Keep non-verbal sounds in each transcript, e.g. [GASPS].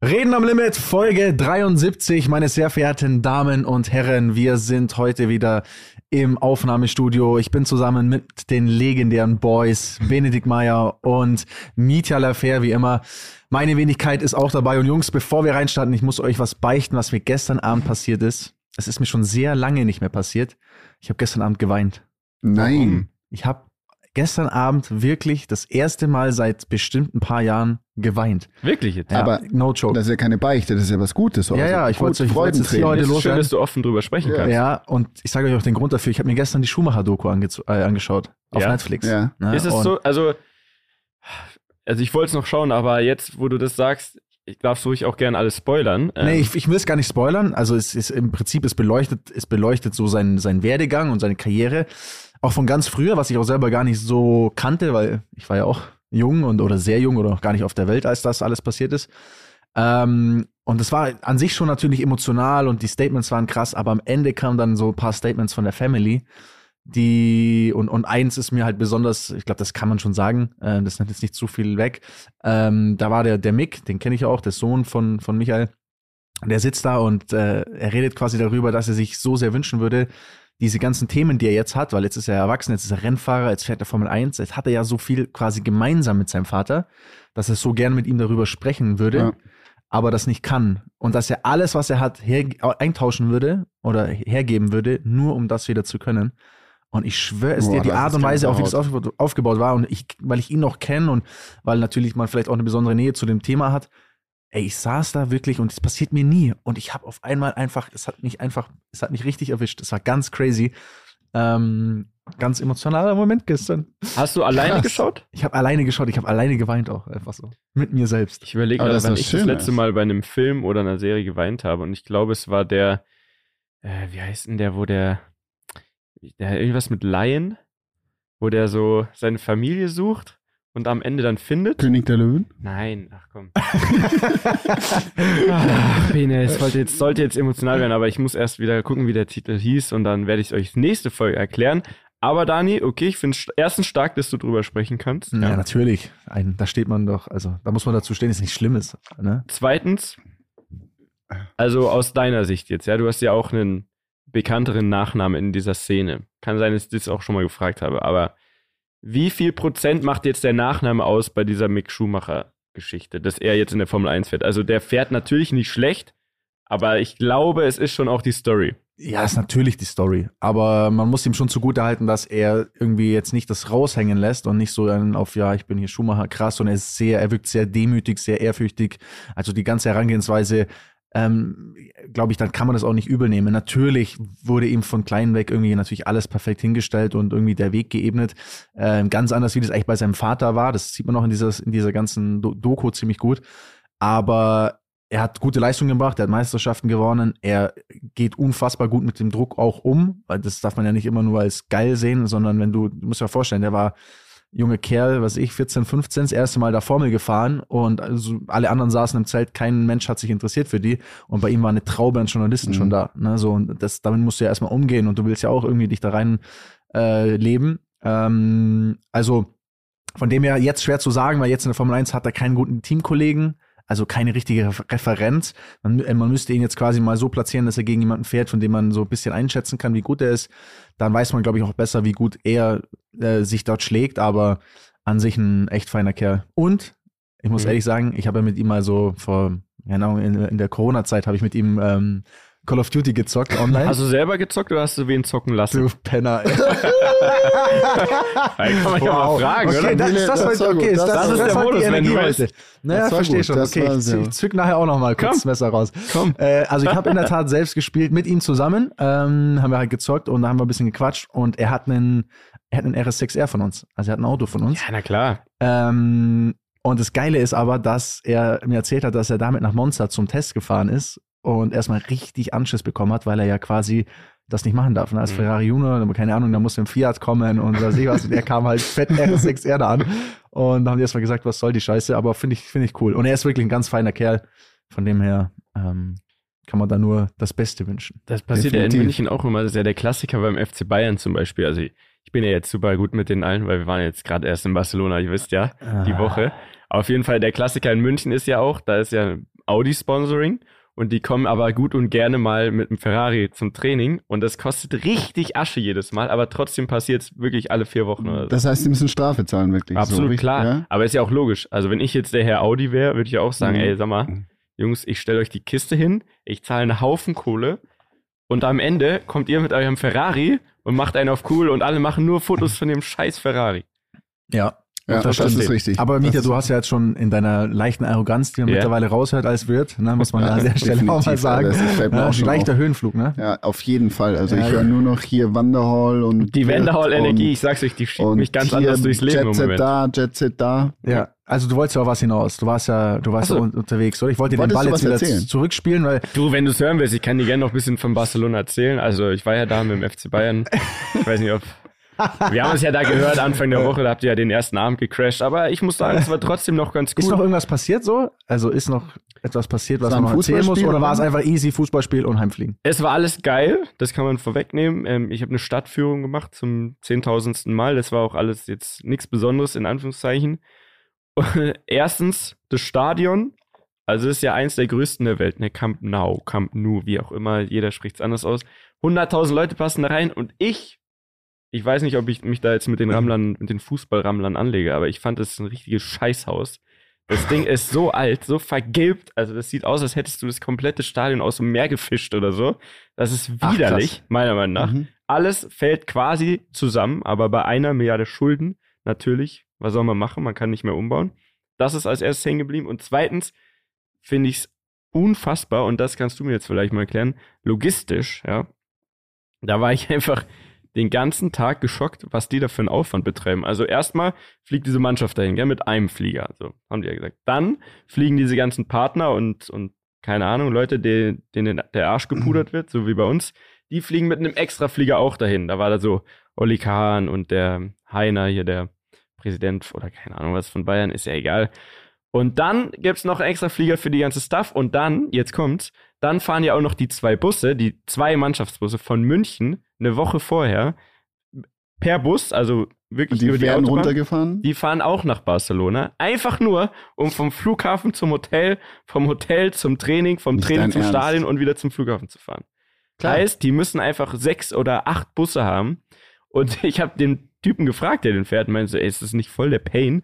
Reden am Limit, Folge 73, meine sehr verehrten Damen und Herren. Wir sind heute wieder im Aufnahmestudio. Ich bin zusammen mit den legendären Boys Benedikt Meyer und Mitya Lafer, wie immer. Meine Wenigkeit ist auch dabei. Und Jungs, bevor wir reinstarten, ich muss euch was beichten, was mir gestern Abend passiert ist. Es ist mir schon sehr lange nicht mehr passiert. Ich habe gestern Abend geweint. Nein. Ich habe gestern Abend wirklich das erste Mal seit bestimmt ein paar Jahren geweint. Wirklich jetzt? Ja, Aber no joke. Das ist ja keine Beichte, das ist ja was Gutes. Ja, ja, ich wollte- es hier heute Es ist schön, dass du offen drüber sprechen kannst. Ja, und ich sage euch auch den Grund dafür. Ich habe mir gestern die Schumacher-Doku ange äh, angeschaut. Auf Ja? Netflix. Ja. Ne? Ist es und so, also, also ich wollte es noch schauen, aber jetzt, wo du das sagst, ich darf ruhig auch gerne alles spoilern. Ähm, Nee, ich, ich will es gar nicht spoilern. Also es ist im Prinzip, es beleuchtet, es beleuchtet so seinen, seinen Werdegang und seine Karriere. Auch von ganz früher, was ich auch selber gar nicht so kannte, weil ich war ja auch jung und oder sehr jung oder gar nicht auf der Welt, als das alles passiert ist. Ähm, und es war an sich schon natürlich emotional und die Statements waren krass, aber am Ende kamen dann so ein paar Statements von der Family, die und, und eins ist mir halt besonders, ich glaube, das kann man schon sagen, äh, das nimmt jetzt nicht zu viel weg. Ähm, da war der, der Mick, den kenne ich auch, der Sohn von, von Michael. Der sitzt da und äh, er redet quasi darüber, dass er sich so sehr wünschen würde, diese ganzen Themen, die er jetzt hat, weil jetzt ist er erwachsen, jetzt ist er Rennfahrer, jetzt fährt er Formel 1, jetzt hat er ja so viel quasi gemeinsam mit seinem Vater, dass er so gerne mit ihm darüber sprechen würde, Ja. aber das nicht kann. Und dass er alles, was er hat, her eintauschen würde oder hergeben würde, nur um das wieder zu können. Und ich schwöre es Boah, dir, die Art und Weise, auf wie das Gänsehaut. aufgebaut, aufgebaut war, und ich, weil ich ihn noch kenne und weil natürlich man vielleicht auch eine besondere Nähe zu dem Thema hat, ey, ich saß da wirklich und es passiert mir nie. Und ich habe auf einmal einfach, es hat mich einfach, es hat mich richtig erwischt. Es war ganz crazy. Ähm, ganz emotionaler Moment gestern. Hast du alleine Krass. geschaut? Ich habe alleine geschaut, ich habe alleine geweint auch, einfach so. Mit mir selbst. Ich überlege gerade, ist ich das letzte Mal bei einem Film oder einer Serie geweint habe. Und ich glaube, es war der, äh, wie heißt denn der, wo der, der irgendwas mit Lion, wo der so seine Familie sucht und am Ende dann findet. König der Löwen? Nein, ach komm. [LAUGHS] Ach, Bene, es sollte jetzt, sollte jetzt emotional werden, aber ich muss erst wieder gucken, wie der Titel hieß und dann werde ich es euch nächste Folge erklären. Aber Dani, okay, ich finde es erstens stark, dass du drüber sprechen kannst. Ja, natürlich. Ein, da steht man doch, also da muss man dazu stehen, ist nicht Schlimmes. Ne? Zweitens, also aus deiner Sicht jetzt, ja, du hast ja auch einen bekannteren Nachnamen in dieser Szene. Kann sein, dass ich das auch schon mal gefragt habe, aber wie viel Prozent macht jetzt der Nachname aus bei dieser Mick Schumacher-Geschichte, dass er jetzt in der Formel 1 fährt? Also der fährt natürlich nicht schlecht, aber ich glaube, es ist schon auch die Story. Ja, ist natürlich die Story. Aber man muss ihm schon zugutehalten, dass er irgendwie jetzt nicht das raushängen lässt und nicht so einen auf, ja, ich bin hier Schumacher, krass, und er ist sehr, er wirkt sehr demütig, sehr ehrfürchtig. Also die ganze Herangehensweise, ähm, glaube ich, dann kann man das auch nicht übel nehmen. Natürlich wurde ihm von klein weg irgendwie natürlich alles perfekt hingestellt und irgendwie der Weg geebnet. Ähm, ganz anders, wie das eigentlich bei seinem Vater war. Das sieht man auch in, dieses, in dieser ganzen Do Doku ziemlich gut. Aber er hat gute Leistungen gebracht, er hat Meisterschaften gewonnen, er geht unfassbar gut mit dem Druck auch um, weil das darf man ja nicht immer nur als geil sehen, sondern wenn du, du musst dir mal vorstellen, der war junge Kerl, was ich, 14, 15, das erste Mal da Formel gefahren und also alle anderen saßen im Zelt, kein Mensch hat sich interessiert für die und bei ihm war eine Traube an Journalisten Mhm. schon da, ne, so und das, damit musst du ja erstmal umgehen und du willst ja auch irgendwie dich da rein äh, leben, ähm, also von dem her jetzt schwer zu sagen, weil jetzt in der Formel 1 hat er keinen guten Teamkollegen, also keine richtige Refer- Referenz. Man, man müsste ihn jetzt quasi mal so platzieren, dass er gegen jemanden fährt, von dem man so ein bisschen einschätzen kann, wie gut er ist. Dann weiß man, glaube ich, auch besser, wie gut er äh, sich dort schlägt, aber an sich ein echt feiner Kerl. Und ich muss Mhm. ehrlich sagen, ich habe ja mit ihm mal so vor, Ahnung, in, in der Corona-Zeit habe ich mit ihm ähm, Call of Duty gezockt online. Hast du selber gezockt oder hast du wen zocken lassen? du Penner. [LAUGHS] ey. Kann man ja mal fragen, okay, oder? Das, ist das, das heute, okay, ist das, Das ist der heute Modus, die wenn du heute. Naja, Das verstehe gut, schon. das Okay, ich, ich zück nachher auch noch mal kurz Komm. das Messer raus. Komm. Äh, also ich habe in der [LAUGHS] Tat selbst gespielt mit ihm zusammen, ähm, haben wir halt gezockt und da haben wir ein bisschen gequatscht und er hat einen, er hat einen RS6R von uns. Also er hat ein Auto von uns. Ja, na klar. Ähm, und das Geile ist aber, dass er mir erzählt hat, dass er damit nach Monza zum Test gefahren ist und erstmal richtig Anschiss bekommen hat, weil er ja quasi das nicht machen darf. Ne? Als Mhm. Ferrari Junior, keine Ahnung, da muss ein Fiat kommen und was ich was. Und er kam halt fett [LAUGHS] RS6R da an. Und da haben die erstmal gesagt, was soll die Scheiße, aber finde ich, finde ich cool. Und er ist wirklich ein ganz feiner Kerl. Von dem her ähm, kann man da nur das Beste wünschen. Das passiert ja in Definitiv. München auch immer. Das ist ja der Klassiker beim FC Bayern zum Beispiel. Also ich, ich bin ja jetzt super gut mit den allen, weil wir waren jetzt gerade erst in Barcelona, ihr wisst ja, die Ah. Woche. Auf jeden Fall, der Klassiker in München ist ja auch, da ist ja Audi-Sponsoring und die kommen aber gut und gerne mal mit einem Ferrari zum Training und das kostet richtig Asche jedes Mal, aber trotzdem passiert es wirklich alle vier Wochen oder so. Das heißt, die müssen Strafe zahlen, wirklich. so, Absolut richtig, klar. Ja? Aber ist ja auch logisch. Also wenn ich jetzt der Herr Audi wäre, würde ich ja auch sagen, Mhm. ey, sag mal, Jungs, ich stelle euch die Kiste hin, ich zahle einen Haufen Kohle und am Ende kommt ihr mit eurem Ferrari und macht einen auf cool und alle machen nur Fotos von dem scheiß Ferrari. Ja. Ja, das das, ist richtig. Aber Mieter, du hast ja jetzt schon in deiner leichten Arroganz, die man Ja. mittlerweile raushört als Wirt, ne, muss man Ja, an der Stelle auch mal sagen. Ja, leichter auf. Höhenflug, ne? Ja, auf jeden Fall. Also Ja, ich höre ja. nur noch hier Wanderhall und Die Wendehall-Energie, und- ich sag's euch, die schiebt mich ganz hier anders durchs Leben Jet Set da, Jet Set da. Ja. Also du wolltest ja auch was hinaus. Du warst ja, du warst so. ja unterwegs, oder? Ich wollte dir den Ball jetzt wieder erzählen? zurückspielen, weil Du, wenn du es hören willst, ich kann dir gerne noch ein bisschen von Barcelona erzählen. Also ich war ja da mit dem FC Bayern. Ich weiß nicht, ob... Wir haben es ja da gehört, Anfang der Woche, da habt ihr ja den ersten Abend gecrashed. Aber ich muss sagen, es war trotzdem noch ganz ist noch irgendwas passiert so? Also ist noch etwas passiert, was man ein noch erzählen muss? Fußballspiel, Oder war es einfach easy Fußballspiel und Heimfliegen? Es war alles geil, das kann man vorwegnehmen. Ähm, ich habe eine Stadtführung gemacht zum zehntausendsten Mal. Das war auch alles jetzt nichts Besonderes, in Anführungszeichen. [LAUGHS] Erstens, das Stadion. Also es ist ja eins der größten der Welt, ne? Camp Nou, Camp Nou, wie auch immer, jeder spricht es anders aus. 100.000 Leute passen da rein und ich, ich weiß nicht, ob ich mich da jetzt mit den Rammlern, mit den Fußballrammlern anlege, aber ich fand das ein richtiges Scheißhaus. Das Ding ist so alt, so vergilbt, also das sieht aus, als hättest du das komplette Stadion aus dem Meer gefischt oder so. Das ist Ach, widerlich, krass. meiner Meinung nach. Mhm. Alles fällt quasi zusammen, aber bei einer Milliarde Schulden natürlich, was soll man machen? Man kann nicht mehr umbauen. Das ist als erstes hängen geblieben. Und zweitens finde ich es unfassbar, und das kannst du mir jetzt vielleicht mal erklären, logistisch, ja. Da war ich [LAUGHS] einfach den ganzen Tag geschockt, was die da für einen Aufwand betreiben. Also erstmal fliegt diese Mannschaft dahin, gell, mit einem Flieger, so haben die ja gesagt. Dann fliegen diese ganzen Partner und, und keine Ahnung, Leute, die- denen der Arsch gepudert wird, so wie bei uns, die fliegen mit einem Extraflieger auch dahin. Da war da so Olli Kahn und der Heiner, hier der Präsident oder keine Ahnung was von Bayern, ist ja egal. Und dann gibt's noch einen extra Flieger für die ganze Stuff. Und dann, jetzt kommt's, dann fahren ja auch noch die zwei Busse, die zwei Mannschaftsbusse von München eine Woche vorher per Bus, also wirklich die über die werden Autobahn. runtergefahren. Die fahren auch nach Barcelona. Einfach nur, um vom Flughafen zum Hotel, vom Hotel zum Training, vom Nicht Training zum Ernst. Stadion und wieder zum Flughafen zu fahren. Klar. Heißt, die müssen einfach sechs oder acht Busse haben. Und [LAUGHS] ich habe den Typen gefragt, der den fährt, und meinte so, ey, ist das nicht voll der Pain?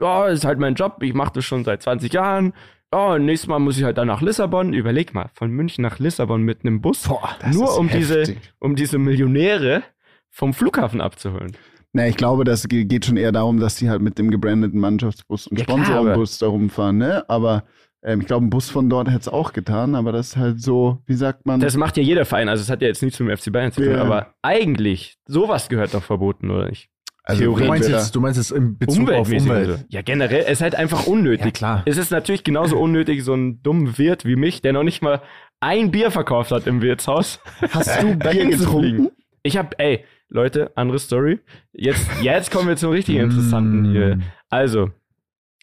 Ja, ist halt mein Job, ich mache das schon seit 20 Jahren. Ja, nächstes Mal muss ich halt dann nach Lissabon. Überleg mal, von München nach Lissabon mit einem Bus. das nur um diese, um diese Millionäre vom Flughafen abzuholen. Na, ich glaube, das ge- geht schon eher darum, dass die halt mit dem gebrandeten Mannschaftsbus und Ja, Sponsorenbus da rumfahren, ne? Aber ähm, ich glaube, ein Bus von dort hätte es auch getan, aber das ist halt so, wie sagt man? Das macht ja jeder Verein, also es hat ja jetzt nichts mit dem FC Bayern zu tun, Ja. aber eigentlich, sowas gehört doch verboten, oder nicht? Also, Theorie. Du meinst, jetzt, du meinst jetzt im Bezug auf Umwelt. Ja, generell, es ist halt einfach unnötig. Ja, klar. Es ist natürlich genauso unnötig, so einen dummen Wirt wie mich, der noch nicht mal ein Bier verkauft hat im Wirtshaus. Hast du [LAUGHS] Bier getrunken? Ich hab, ey, Leute, andere Story. Jetzt, jetzt kommen wir zum richtig interessanten hier. Mm. Also,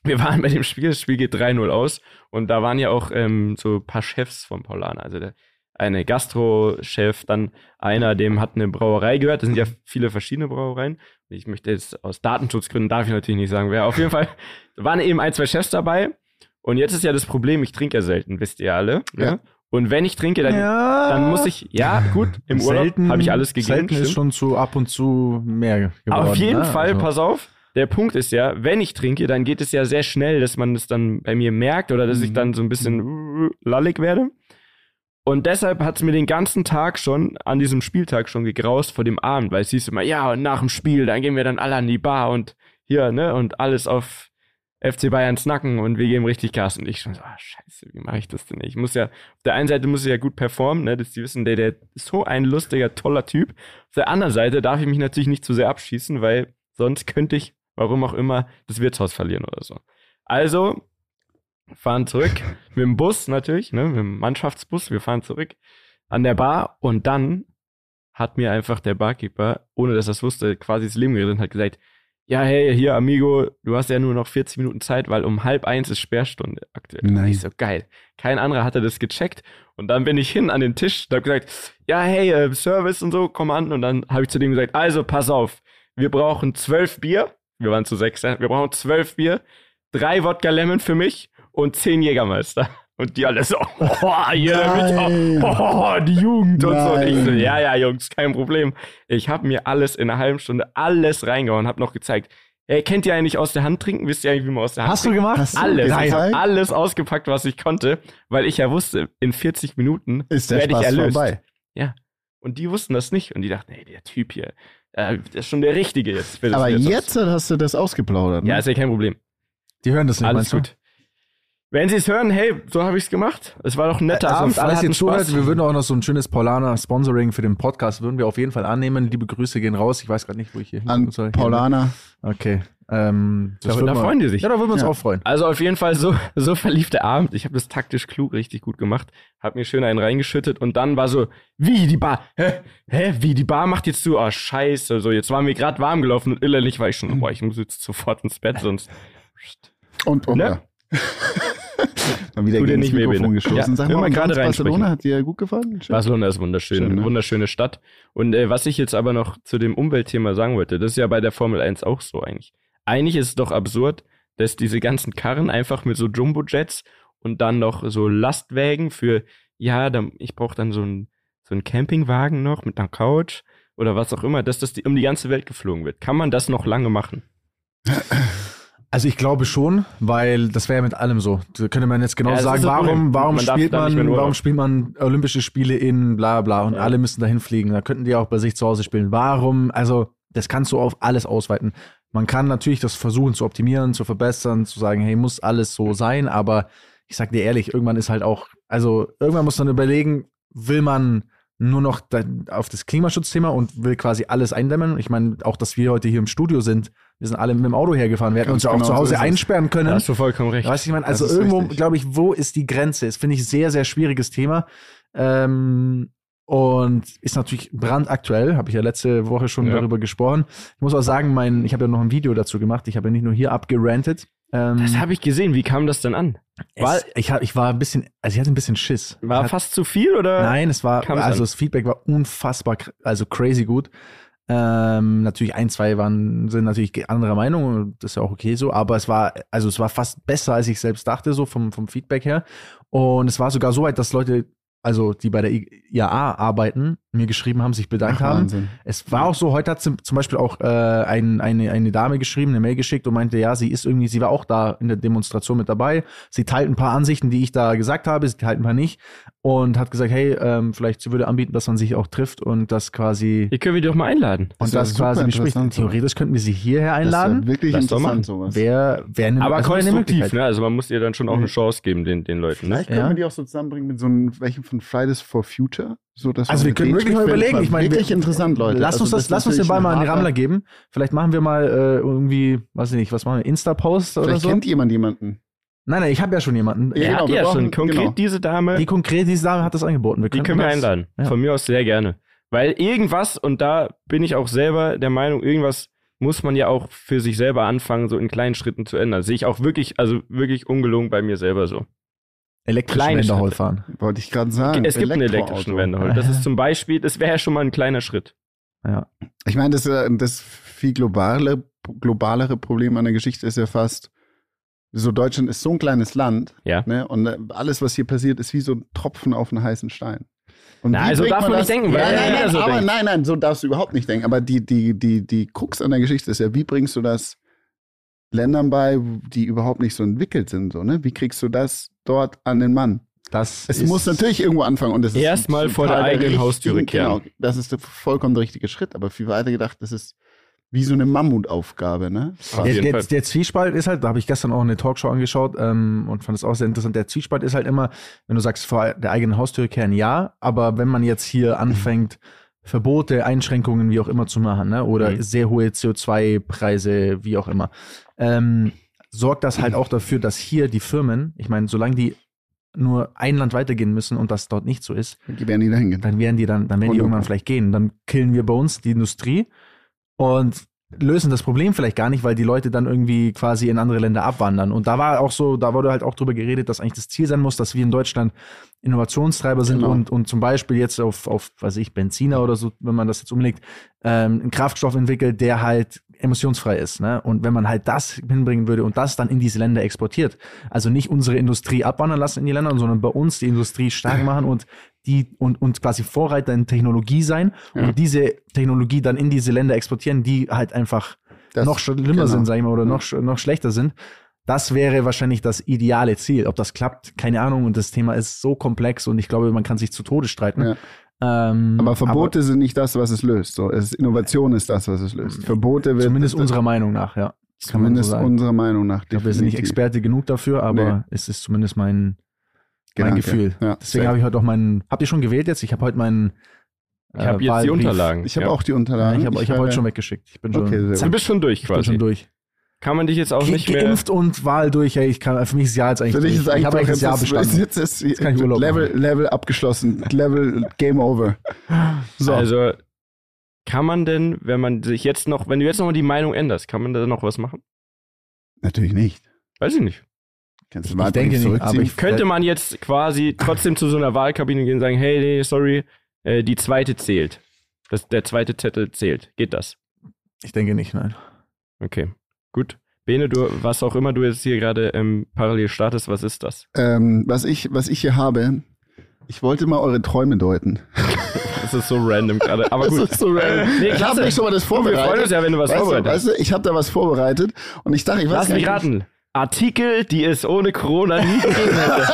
wir waren bei dem Spiel, das Spiel geht 3-0 aus und da waren ja auch ähm, so ein paar Chefs von Paulaner. Also der eine Gastro-Chef, dann einer, dem hat eine Brauerei gehört. Das sind ja viele verschiedene Brauereien. Ich möchte jetzt aus Datenschutzgründen darf ich natürlich nicht sagen, wer. Auf jeden Fall waren eben ein, zwei Chefs dabei. Und jetzt ist ja das Problem, ich trinke ja selten, wisst ihr alle. Ja. Ne? Und wenn ich trinke, dann, Ja. dann muss ich, ja gut, im Urlaub Selten- habe ich alles gegeben. Selten ist stimmt. schon zu ab und zu mehr geworden. Auf jeden ne? Fall, Also, pass auf. Der Punkt ist ja, wenn ich trinke, dann geht es ja sehr schnell, dass man das dann bei mir merkt oder dass ich Mhm. dann so ein bisschen lallig werde. Und deshalb hat es mir den ganzen Tag schon, an diesem Spieltag schon gegraust vor dem Abend, weil es hieß immer, ja, und nach dem Spiel, dann gehen wir dann alle an die Bar und hier, ne, und alles auf FC Bayerns Nacken und wir geben richtig Gas. Und ich schon so, ah, scheiße, wie mache ich das denn? Ich muss ja, auf der einen Seite muss ich ja gut performen, ne, dass die wissen, der, der ist so ein lustiger, toller Typ. Auf der anderen Seite darf ich mich natürlich nicht zu sehr abschießen, weil sonst könnte ich, warum auch immer, das Wirtshaus verlieren oder so. Also, fahren zurück mit dem Bus natürlich, ne, mit dem Mannschaftsbus. Wir fahren zurück an der Bar und dann hat mir einfach der Barkeeper, ohne dass er es wusste, quasi das Leben gerettet und hat gesagt, ja, hey, hier, Amigo, du hast ja nur noch 40 Minuten Zeit, weil um halb eins ist Sperrstunde aktuell. Nein. Ich so, geil. Kein anderer hatte das gecheckt. Und dann bin ich hin an den Tisch und hab gesagt, ja, hey, äh, Service und so, komm an. Und dann habe ich zu dem gesagt, also, pass auf, wir brauchen zwölf Bier. Wir waren zu sechs, wir brauchen zwölf Bier, drei Wodka Lemon für mich und zehn Jägermeister. Und die alle so, [LAUGHS] oh, Nein. mit, [LAUGHS] oh, die Jugend und so. Und ich so, ja, ja, Jungs, kein Problem. Ich habe mir alles in einer halben Stunde alles reingehauen, habe noch gezeigt. Ey, kennt ihr eigentlich aus der Hand trinken? Wisst ihr eigentlich, wie man aus der Hand Hast du trinkt? gemacht? Hast du Alles, ich habe alles ausgepackt, was ich konnte, weil ich ja wusste, in 40 Minuten Ist der werde ich erlöst. vorbei. Und die wussten das nicht. Und die dachten, ey, der Typ hier, äh, der ist schon der Richtige jetzt. Aber Wirtshaus. jetzt hast du das ausgeplaudert. Ne? Ja, ist ja kein Problem. Die hören das nicht, Alles meinst du? gut. Wenn sie es hören, hey, so habe ich es gemacht. Es war doch ein netter Also, Abend. Falls ihr hatten zuhört, wir würden auch noch so ein schönes Paulaner Sponsoring für den Podcast würden wir auf jeden Fall annehmen. Liebe Grüße gehen raus. Ich weiß gerade nicht, wo ich hier An soll. Paulaner. Okay. Ähm, Da, würden da wir- freuen die sich. Ja, da würden wir uns Ja. auch freuen. Also auf jeden Fall so, so verlief der Abend. Ich habe das taktisch klug richtig gut gemacht. Hab mir schön einen reingeschüttet und dann war so, wie die Bar? Hä? Hä? Wie die Bar macht jetzt zu? Oh, scheiße. So, jetzt waren wir gerade warm gelaufen und innerlich war ich schon, boah, ich muss jetzt sofort ins Bett, sonst. Und, und Ne? ja. [LAUGHS] Mal wieder gegen nicht das Mikrofon Bene. gestoßen. Ja, Sag mal, gerade Barcelona hat dir gut gefallen? Schön. Barcelona ist wunderschön, Schön, ne? wunderschöne Stadt. Und äh, was ich jetzt aber noch zu dem Umweltthema sagen wollte, das ist ja bei der Formel 1 auch so eigentlich. Eigentlich ist es doch absurd, dass diese ganzen Karren einfach mit so Jumbo-Jets und dann noch so Lastwägen für, ja, dann, ich brauche dann so einen so einen Campingwagen noch mit einer Couch oder was auch immer, dass das die, um die ganze Welt geflogen wird. Kann man das noch lange machen? [LAUGHS] Also ich glaube schon, weil das wäre ja mit allem so. Da könnte man jetzt genau Ja, sagen, warum, warum Man spielt man, warum spielt man Olympische Spiele in bla bla und Ja. alle müssen dahin fliegen. Da könnten die auch bei sich zu Hause spielen. Warum? Also das kannst du auf alles ausweiten. Man kann natürlich das versuchen zu optimieren, zu verbessern, zu sagen, hey, muss alles so sein, aber ich sag dir ehrlich, irgendwann ist halt auch, also irgendwann muss man überlegen, will man nur noch da, auf das Klimaschutzthema und will quasi alles eindämmen. Ich meine, auch, dass wir heute hier im Studio sind, wir sind alle mit dem Auto hergefahren. Wir hätten uns ja auch genau zu so Hause es. einsperren können. Da hast du vollkommen recht. Weißt du, ich meine, also irgendwo, glaube ich, wo ist die Grenze? Das finde ich sehr, sehr schwieriges Thema. Ähm, und ist natürlich brandaktuell, habe ich ja letzte Woche schon Ja. darüber gesprochen. Ich muss auch sagen, mein, ich habe ja noch ein Video dazu gemacht. Ich habe ja nicht nur hier abgerantet. Ähm, Das habe ich gesehen. Wie kam das denn an? War, es, ich, hab, ich war ein bisschen, also ich hatte ein bisschen Schiss. war hatte, fast zu viel oder? Nein, es war, also das Feedback war unfassbar, also crazy gut. Ähm, natürlich ein, zwei waren, sind natürlich anderer Meinung, das ist ja auch okay so, aber es war, also es war fast besser, als ich selbst dachte, so vom, vom Feedback her. Und es war sogar so weit, dass Leute, also die bei der IAA arbeiten, mir geschrieben haben, sich bedankt Ach, haben. Wahnsinn. Es war auch so, heute hat zum zum Beispiel auch äh, ein, eine, eine Dame geschrieben, eine Mail geschickt und meinte, ja, sie ist irgendwie, sie war auch da in der Demonstration mit dabei. Sie teilt ein paar Ansichten, die ich da gesagt habe, sie teilt ein paar nicht und hat gesagt, hey, ähm, vielleicht sie würde anbieten, dass man sich auch trifft und das quasi Ihr könnt wir doch mal einladen. Das und das super quasi bespricht. Theoretisch könnten wir sie hierher Das einladen. ja wirklich machen. interessant, sowas. Wer, wer eine, Aber also konstruktiv, ne? Also man muss ihr dann schon auch eine Chance geben, den, den Leuten. Ne? Vielleicht können Ja. wir die auch so zusammenbringen mit so einem, welchen von Fridays for Future. So, dass Also wir können wirklich mal überlegen. Ich meine, wirklich wir- interessant, Leute. Lass Also uns das, ist lass uns den Ball mal an die Rammler geben. Vielleicht machen wir mal äh, irgendwie, weiß ich nicht, was machen wir, Insta-Post oder Vielleicht so. kennt jemand jemanden. Nein, nein, ich habe ja schon jemanden. Ja, genau, hat wir ja brauchen- schon konkret genau. diese Dame, Die die, konkret, diese Dame hat das angeboten. Wir können wir einladen. Ja. Von mir aus sehr gerne. Weil irgendwas, und da bin ich auch selber der Meinung, irgendwas muss man ja auch für sich selber anfangen, so in kleinen Schritten zu ändern. Sehe ich auch wirklich, also wirklich ungelogen bei mir selber so. Elektrischen Kleine Wendehol Schritte. fahren. Wollte ich gerade sagen. es gibt einen elektrischen Wendehol. Das ist zum Beispiel, das wäre ja schon mal ein kleiner Schritt. Ja. Ich meine, das, äh, das viel globale, globalere Problem an der Geschichte ist ja fast, so Deutschland ist so ein kleines Land. Ja. Ne? Und äh, alles, was hier passiert, ist wie so ein Tropfen auf einen heißen Stein. Und Na, also darf man nicht denken, weil nein, ja nein, nein, so aber denkt. nein, nein, so darfst du überhaupt nicht denken. Aber die, die, die, die Krux an der Geschichte ist ja, wie bringst du das Ländern bei, die überhaupt nicht so entwickelt sind? So, ne? Wie kriegst du das dort an den Mann? Das Es muss natürlich irgendwo anfangen und das ist Erstmal vor der eigenen Haustüre kehren. Genau, das ist der vollkommen der richtige Schritt, aber viel weiter gedacht, das ist wie so eine Mammutaufgabe, ne? Auf Der, der, der Zwiespalt ist halt, da habe ich gestern auch eine Talkshow angeschaut ähm, und fand es auch sehr interessant. Der Zwiespalt ist halt immer, wenn du sagst, vor der eigenen Haustür kehren, ja, aber wenn man jetzt hier anfängt, Verbote, Einschränkungen, wie auch immer zu machen, ne? oder Mhm. sehr hohe CO2-Preise, wie auch immer, ähm, sorgt das halt auch dafür, dass hier die Firmen, ich meine, solange die nur ein Land weitergehen müssen und das dort nicht so ist, Die werden die dahin gehen. dann werden die dann, dann werden die irgendwann vielleicht gehen. Dann killen wir bei uns die Industrie und lösen das Problem vielleicht gar nicht, weil die Leute dann irgendwie quasi in andere Länder abwandern. Und da war auch so, da wurde halt auch drüber geredet, dass eigentlich das Ziel sein muss, dass wir in Deutschland Innovationstreiber sind Genau. und, und zum Beispiel jetzt auf, auf, weiß ich, Benziner oder so, wenn man das jetzt umlegt, ähm, einen Kraftstoff entwickelt, der halt emissionsfrei ist. Ne? Und wenn man halt das hinbringen würde und das dann in diese Länder exportiert, also nicht unsere Industrie abwandern lassen in die Länder, sondern bei uns die Industrie stark [LAUGHS] machen und die und, und quasi Vorreiter in Technologie sein Ja. und diese Technologie dann in diese Länder exportieren, die halt einfach Das- noch schlimmer genau. sind, sag ich mal, oder Ja. noch, noch schlechter sind. Das wäre wahrscheinlich das ideale Ziel. Ob das klappt, keine Ahnung. Und das Thema ist so komplex und ich glaube, man kann sich zu Tode streiten. Ja. Ähm, Aber Verbote sind nicht das, was es löst. So, es Innovation ist das, was es löst. Verbote aber wird zumindest unserer Meinung nach, ja. So zumindest sagen. unserer Meinung nach. Ich glaube, wir sind nicht. Experte genug dafür, aber Nee. es ist zumindest mein, mein Gedanke. Gefühl. Ja, Deswegen habe ich heute auch meinen. Habt ihr schon gewählt jetzt? Ich habe heute meinen. Ich habe jetzt die Unterlagen. Ich habe ja. auch die Ja, Unterlagen. ich habe ich hab heute schon weggeschickt. Ich bin schon, Okay, sehr Du gut. bist schon durch ich bin quasi. schon durch. Kann man dich jetzt auch Ge nicht mehr. geimpft und Wahl durch. Ey, ich kann, für mich ist das Jahr jetzt eigentlich Für dich ist eigentlich ich habe eigentlich das Jahr jetzt, bestanden. [LAUGHS] jetzt ist, Jetzt kann ich Urlaub Level, machen. Level abgeschlossen. Level Game Over. So. Also kann man denn, wenn man sich jetzt noch, wenn du jetzt noch mal die Meinung änderst, kann man da noch was machen? Natürlich nicht. Weiß ich nicht. Kannst du Ich mal denke nicht, aber ich- Könnte man jetzt quasi trotzdem zu so einer Wahlkabine gehen und sagen, hey, nee, sorry, äh, die zweite zählt. Das, der zweite Zettel zählt. Geht das? Ich denke nicht, nein. Okay, gut. Bene, du, was auch immer du jetzt hier gerade ähm, parallel startest, was ist das? ähm, was, ich, was ich hier habe, ich wollte mal eure Träume deuten. [LAUGHS] Das ist so random gerade. Aber gut. Das ist so random. Nee, ich habe mich schon mal das Wir freuen vorbereitet. uns ja, wenn du was weißt, du, vorbereitet weißt du, ich habe da was vorbereitet und ich dachte, ich weiß Lass mich nicht, raten. Artikel, die es ohne Corona nie gegeben hätte. [LAUGHS]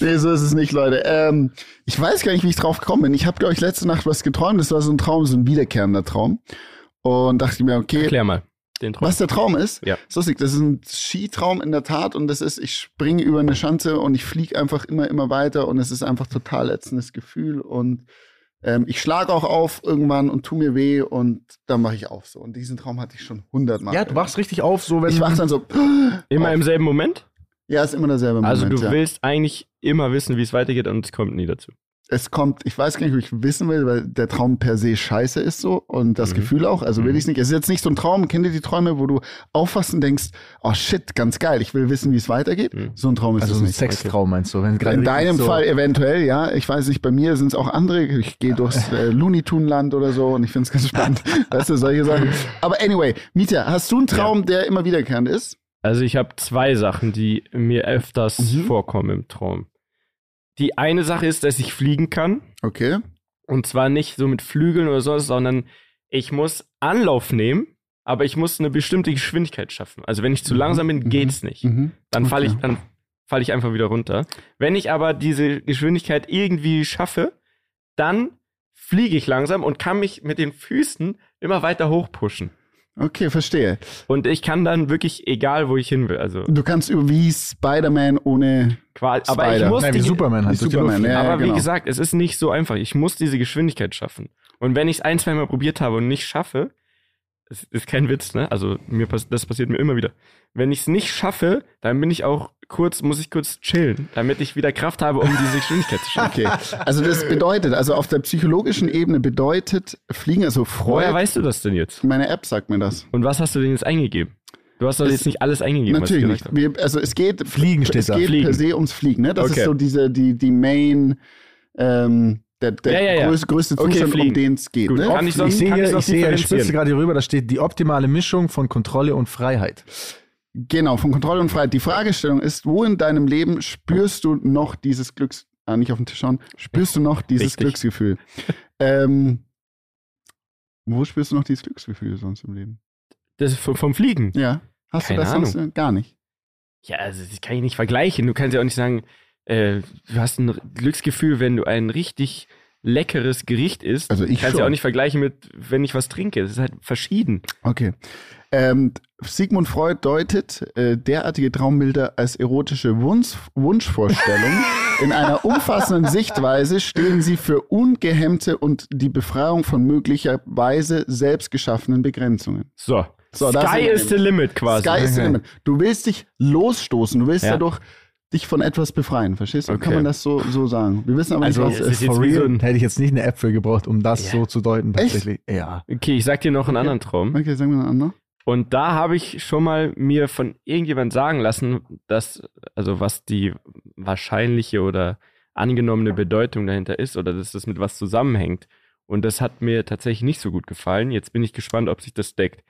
Nee, so ist es nicht, Leute. Ähm, ich weiß gar nicht, wie ich drauf gekommen bin. Ich habe, glaube ich, letzte Nacht was geträumt. Das war so ein Traum, so ein wiederkehrender Traum. Und dachte mir, okay, Erklär mal den Traum. was der Traum ist? Ja. Ist lustig. Das ist ein Skitraum in der Tat. Und das ist, ich springe über eine Schanze und ich fliege einfach immer, immer weiter. Und es ist einfach total ätzendes Gefühl. Und ähm, ich schlage auch auf irgendwann und tu mir weh. Und dann mache ich auf so. Und diesen Traum hatte ich schon hundertmal. Ja, du wachst richtig auf, so wenn Ich wach dann so. [GASPS] Immer auf. im selben Moment? Ja, ist immer derselbe Moment. Also du ja. willst eigentlich immer wissen, wie es weitergeht und es kommt nie dazu. Es kommt, ich weiß gar nicht, ob ich wissen will, weil der Traum per se scheiße ist so und das Mhm. Gefühl auch. Also will Mhm. ich es nicht. Es ist jetzt nicht so ein Traum, kennt ihr die Träume, wo du aufwachst und denkst, oh shit, ganz geil, ich will wissen, wie es weitergeht. Mhm. So ein Traum ist Also es so ein nicht. Sextraum meinst du? Wenn In gerade deinem so- Fall eventuell, ja. Ich weiß nicht, bei mir sind es auch andere. Ich gehe durchs [LAUGHS] äh, Looney Tunes Land oder so und ich finde es ganz spannend. [LAUGHS] weißt du, solche Sachen. Aber anyway, Mieter, hast du einen Traum, der immer wiederkehrend ist? Also ich habe zwei Sachen, die mir öfters Mhm. vorkommen im Traum. Die eine Sache ist, dass ich fliegen kann. Okay. Und zwar nicht so mit Flügeln oder so, sondern ich muss Anlauf nehmen, aber ich muss eine bestimmte Geschwindigkeit schaffen. Also wenn ich zu Mhm. langsam bin, Mhm. geht's nicht. Mhm. Dann falle ich, Okay. dann falle ich einfach wieder runter. Wenn ich aber diese Geschwindigkeit irgendwie schaffe, dann fliege ich langsam und kann mich mit den Füßen immer weiter hochpushen. Okay, verstehe. Und ich kann dann wirklich, egal wo ich hin will, also Du kannst über wie Spider-Man ohne. quasi, aber ich Spider. muss Nein, wie die, Superman halt. wie Superman, ja. aber wie genau. gesagt, es ist nicht so einfach. Ich muss diese Geschwindigkeit schaffen. Und wenn ich es ein, zwei Mal probiert habe und nicht schaffe, es ist kein Witz, ne? Also mir das passiert mir immer wieder. Wenn ich es nicht schaffe, dann bin ich auch kurz, muss ich kurz chillen, damit ich wieder Kraft habe, um diese Geschwindigkeit zu [LAUGHS] schaffen. Okay. Also das bedeutet, also auf der psychologischen Ebene bedeutet Fliegen, also Woher Freude. weißt du das denn jetzt? Meine App sagt mir das. Und was hast du denn jetzt eingegeben? Du hast doch Es- jetzt nicht alles eingegeben, Natürlich was ich nicht. Wir, also es geht, Fliegen steht es da. geht Fliegen. per se ums Fliegen. Ne? Das Okay. ist so diese die die Main, ähm, der, der Ja, ja, ja. Größte, größte Okay, Zustand, um Fliegen. den es geht. Gut, Ne? kann ich sonst- Ich sehe, kann noch ich sehe, ich spitze gerade hier rüber, da steht die optimale Mischung von Kontrolle und Freiheit. Genau, von Kontrolle und Freiheit. Die Fragestellung ist, wo in deinem Leben spürst du noch dieses Glücks, ah, nicht auf den Tisch schauen, spürst du noch dieses Richtig. Glücksgefühl? [LAUGHS] ähm, wo spürst du noch dieses Glücksgefühl sonst im Leben? Das ist vom, vom Fliegen. Ja. Hast Keine du das sonst äh, gar nicht? Ja, also das kann ich nicht vergleichen. Du kannst ja auch nicht sagen, äh, du hast ein Glücksgefühl, wenn du ein richtig leckeres Gericht isst. Also ich kannst schon. ja auch nicht vergleichen mit, wenn ich was trinke. Das ist halt verschieden. Okay. Ähm, Sigmund Freud deutet äh, derartige Traumbilder als erotische Wunsch, Wunschvorstellung. [LAUGHS] In einer umfassenden Sichtweise stehen sie für ungehemmte und die Befreiung von möglicherweise selbst geschaffenen Begrenzungen. So. So, Sky is the limit quasi. Sky is the limit. Du willst dich losstoßen, du willst Ja. dadurch dich von etwas befreien. Verstehst du? Okay. Kann man das so, so sagen? Wir wissen aber Also nicht, was es ist for so real hätte ich jetzt nicht eine App für gebraucht, um das Ja. so zu deuten. Echt? Tatsächlich. Ja. Okay, ich sag dir noch einen Okay. anderen Traum. Okay, sagen wir einen anderen. Und da habe ich schon mal mir von irgendjemand sagen lassen, dass, also was die wahrscheinliche oder angenommene Bedeutung dahinter ist oder dass das mit was zusammenhängt. Und das hat mir tatsächlich nicht so gut gefallen. Jetzt bin ich gespannt, ob sich das deckt.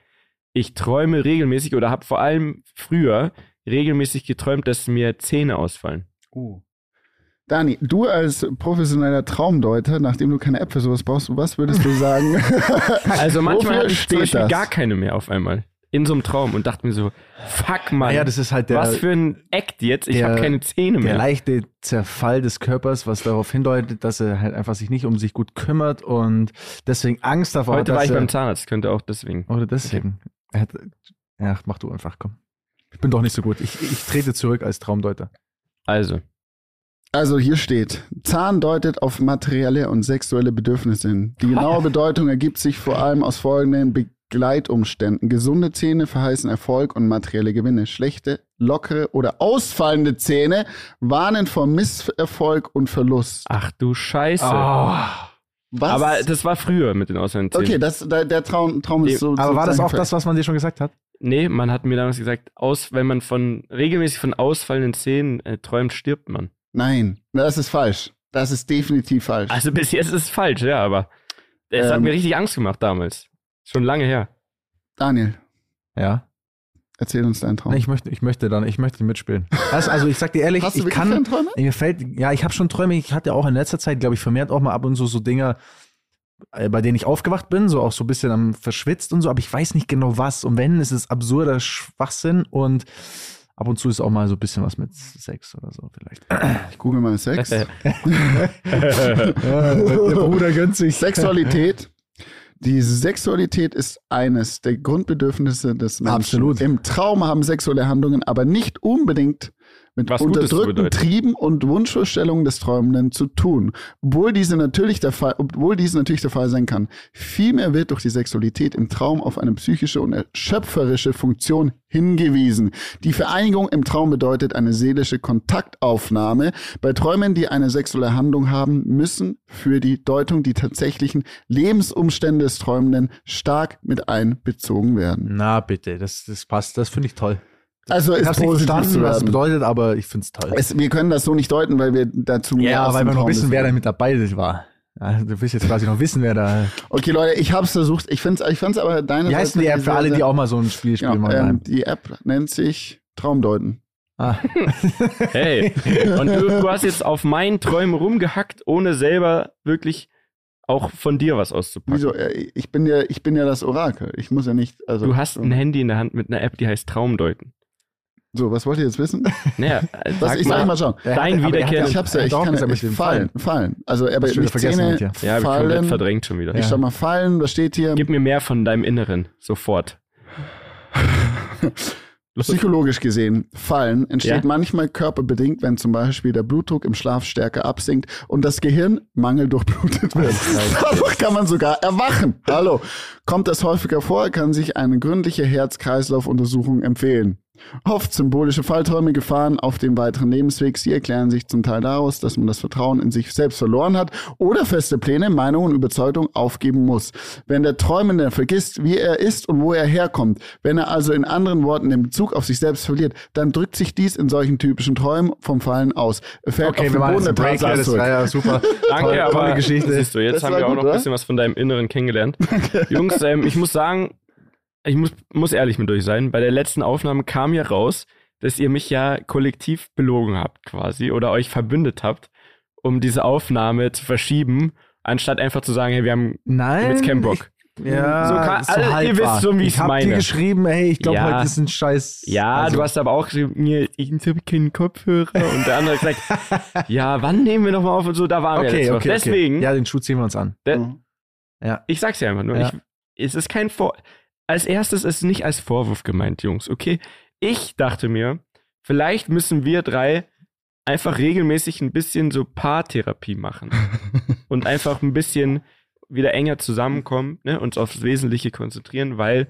Ich träume regelmäßig oder habe vor allem früher regelmäßig geträumt, dass mir Zähne ausfallen. Oh. Dani, du als professioneller Traumdeuter, nachdem du keine App für sowas brauchst, was würdest du sagen? [LAUGHS] Also manchmal Wofür hatte ich zum Beispiel das? gar keine mehr auf einmal. In so einem Traum und dachte mir so, fuck man, Ja, das ist halt der, was für ein Act jetzt? Ich der- habe keine Zähne der mehr. leichte Zerfall des Körpers, was darauf hindeutet, dass er halt einfach sich nicht um sich gut kümmert und deswegen Angst davor Heute hat, war dass ich er, beim Zahnarzt, könnte auch deswegen. Oder deswegen. Er hat, ja, mach du einfach, komm. Ich bin doch nicht so gut. Ich, ich trete zurück als Traumdeuter. Also, Also hier steht, Zahn deutet auf materielle und sexuelle Bedürfnisse hin. Die genaue Bedeutung ergibt sich vor allem aus folgenden Begleitumständen. Gesunde Zähne verheißen Erfolg und materielle Gewinne. Schlechte, lockere oder ausfallende Zähne warnen vor Misserfolg und Verlust. ach du Scheiße. Ah. Was? Aber das war früher mit den ausländischen Zähnen. okay, das, der, der Traum, Traum ist so. Aber war das auch das, was man dir schon gesagt hat? Nee, man hat mir damals gesagt, aus, wenn man von regelmäßig von ausfallenden Zähnen äh, träumt, stirbt man. Nein, das ist falsch. Das ist definitiv falsch. Also bis jetzt ist es falsch, ja, aber es hat Ähm. mir richtig Angst gemacht damals. Schon lange her. Daniel, Ja. erzähl uns deinen Traum. Nee, ich möchte, ich möchte dann, ich möchte mitspielen. Also, also ich sag dir ehrlich, Hast du ich wirklich kann, Träume? mir fällt, ja, ich habe schon Träume, ich hatte auch in letzter Zeit, glaube ich, vermehrt auch mal ab und zu so Dinge, äh, bei denen ich aufgewacht bin, so auch so ein bisschen am verschwitzt und so, aber ich weiß nicht genau was. Und wenn, ist es absurder Schwachsinn und ab und zu ist auch mal so ein bisschen was mit Sex oder so vielleicht. Ich google mal Sex. ja, [LAUGHS] der Bruder gönnt sich. Sexualität. Die Sexualität ist eines der Grundbedürfnisse des Menschen. Absolut. Im Traum haben sexuelle Handlungen aber nicht unbedingt mit Was unterdrückten. Trieben und Wunschvorstellungen des Träumenden zu tun, obwohl diese natürlich der Fall, obwohl dies natürlich der Fall sein kann. Vielmehr wird durch die Sexualität im Traum auf eine psychische und schöpferische Funktion hingewiesen. Die Vereinigung im Traum bedeutet eine seelische Kontaktaufnahme. Bei Träumen, die eine sexuelle Handlung haben, müssen für die Deutung die tatsächlichen Lebensumstände des Träumenden stark mit einbezogen werden. Na bitte, das, das passt, das finde ich toll. Also Ich ist habe nicht positiv verstanden, zu was es werden. bedeutet, aber ich finde es toll. Es, wir können das so nicht deuten, weil wir dazu ja, weil wir noch wissen, wer da mit dabei war. Ja, du willst jetzt quasi noch wissen, wer da. Okay, Leute, ich habe es versucht. Ich finde es ich find's aber deine Wie heißt denn die App für alle, die auch mal so ein Spiel spielen ja, wollen? ähm, Die App nennt sich Traumdeuten. ah. [LAUGHS] Hey, und du, du hast jetzt auf meinen Träumen rumgehackt, ohne selber wirklich auch von dir was auszupacken. Wieso? Ich bin ja, ich bin ja das Orakel. Ich muss ja nicht. Also, Du hast ein Handy in der Hand mit einer App, die heißt Traumdeuten. So, was wollt ihr jetzt wissen? [LAUGHS] Naja, Was, ich sag mal schauen. Er Dein aber er Wiederkehr- Ich hab's ja, er ich kann ich, dem fallen, fallen. Also, aber du nicht wieder vergessen Zähne, mit dir. Ja, hab ich komplett fallen. verdrängt schon wieder. Ich Ja. schau mal, fallen, was steht hier? Gib mir mehr von deinem Inneren, sofort. [LAUGHS] Psychologisch gesehen, Fallen entsteht Ja. manchmal körperbedingt, wenn zum Beispiel der Blutdruck im Schlaf stärker absinkt und das Gehirn mangeldurchblutet wird. [LAUGHS] Dadurch kann man sogar erwachen. Hallo. Kommt das häufiger vor, kann sich eine gründliche Herz-Kreislauf-Untersuchung empfehlen. Oft symbolische Fallträume, Gefahren auf dem weiteren Lebensweg. Sie erklären sich zum Teil daraus, dass man das Vertrauen in sich selbst verloren hat oder feste Pläne, Meinungen und Überzeugungen aufgeben muss. Wenn der Träumende vergisst, wie er ist und wo er herkommt, wenn er also in anderen Worten den Bezug auf sich selbst verliert, dann drückt sich dies in solchen typischen Träumen vom Fallen aus. Er fällt Okay, auf wir den machen Boden jetzt der Break. Ja, das war ja super. [LAUGHS] Danke, tolle, aber tolle Geschichte. siehst du, jetzt Das haben wir auch gut, noch ein bisschen was von deinem Inneren kennengelernt. [LAUGHS] Jungs, ähm, ich muss sagen, ich muss, muss ehrlich mit euch sein, bei der letzten Aufnahme kam ja raus, dass ihr mich ja kollektiv belogen habt quasi oder euch verbündet habt, um diese Aufnahme zu verschieben, anstatt einfach zu sagen, hey, wir haben Nein. jetzt keinen Bock. Ja, So kann- so also, ihr wisst schon, wie ich's ich hab dir meine. geschrieben, hey, ich glaube, Ja. heute ist ein Scheiß. Ja, also, du hast aber auch geschrieben, mir, ich habe keinen Kopfhörer. Und der andere hat gesagt, [LAUGHS] ja, wann nehmen wir nochmal auf und so, da waren wir Okay, jetzt okay, okay. Deswegen, Ja, den Schuh ziehen wir uns an. der, Mhm. Ja. Ich sag's ja einfach nur. Ja. Ich, es ist kein Vor. Als erstes ist es nicht als Vorwurf gemeint, Jungs, okay? Ich dachte mir, vielleicht müssen wir drei einfach regelmäßig ein bisschen so Paartherapie machen [LAUGHS] und einfach ein bisschen wieder enger zusammenkommen, ne, uns aufs Wesentliche konzentrieren, weil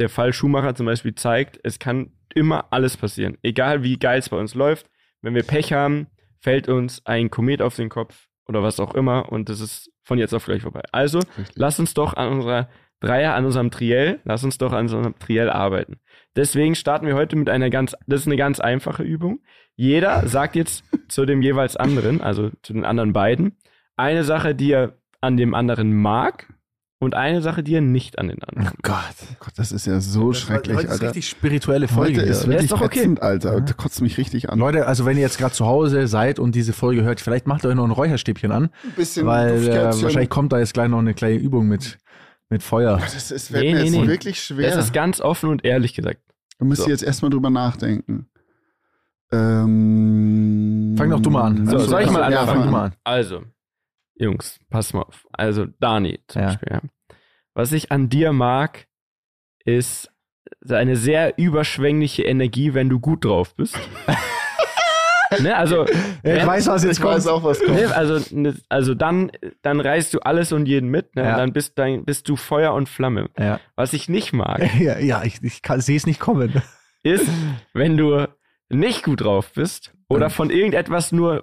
der Fall Schumacher zum Beispiel zeigt, es kann immer alles passieren. Egal wie geil es bei uns läuft, wenn wir Pech haben, fällt uns ein Komet auf den Kopf oder was auch immer und das ist von jetzt auf gleich vorbei. Also, Richtig. lass uns doch an unserer Dreier, an unserem Triell, lass uns doch an unserem Triell arbeiten. Deswegen starten wir heute mit einer ganz, das ist eine ganz einfache Übung. Jeder sagt jetzt [LAUGHS] zu dem jeweils anderen, also zu den anderen beiden, eine Sache, die er an dem anderen mag und eine Sache, die er nicht an den anderen. Oh Gott. Gott, das ist ja so Das schrecklich, heute ist Alter. richtig spirituelle Folge. Heute ist wirklich ist doch okay. ätzend, Alter. Das kotzt mich richtig an. Leute, also wenn ihr jetzt gerade zu Hause seid und diese Folge hört, vielleicht macht euch noch ein Räucherstäbchen an, ein bisschen weil äh, wahrscheinlich kommt da jetzt gleich noch eine kleine Übung mit, mit Feuer. Das ist, Nee, mir nee, jetzt nee. wirklich schwer. Das ist ganz offen und ehrlich gesagt. Da müsst So. ihr jetzt erstmal drüber nachdenken. Ähm, Fang doch du mal an. So, Also, soll ich mal ja, anfangen? Fang fang du mal an. an. Also, Jungs, pass mal auf. Also, Dani zum Ja. Beispiel. Ja. Was ich an dir mag, ist eine sehr überschwängliche Energie, wenn du gut drauf bist. [LAUGHS] ne, also, [LAUGHS] Ich weiß, was jetzt Ich weiß kommt. auch, was kommt. ne, also, ne, also dann, dann reißt du alles und jeden mit. Ne? Ja. Und dann bist, dann bist du Feuer und Flamme. Ja, Was ich nicht mag, [LAUGHS] ja, ja ich, ich sehe es nicht kommen. ist, wenn du nicht gut drauf bist oder Ähm. von irgendetwas nur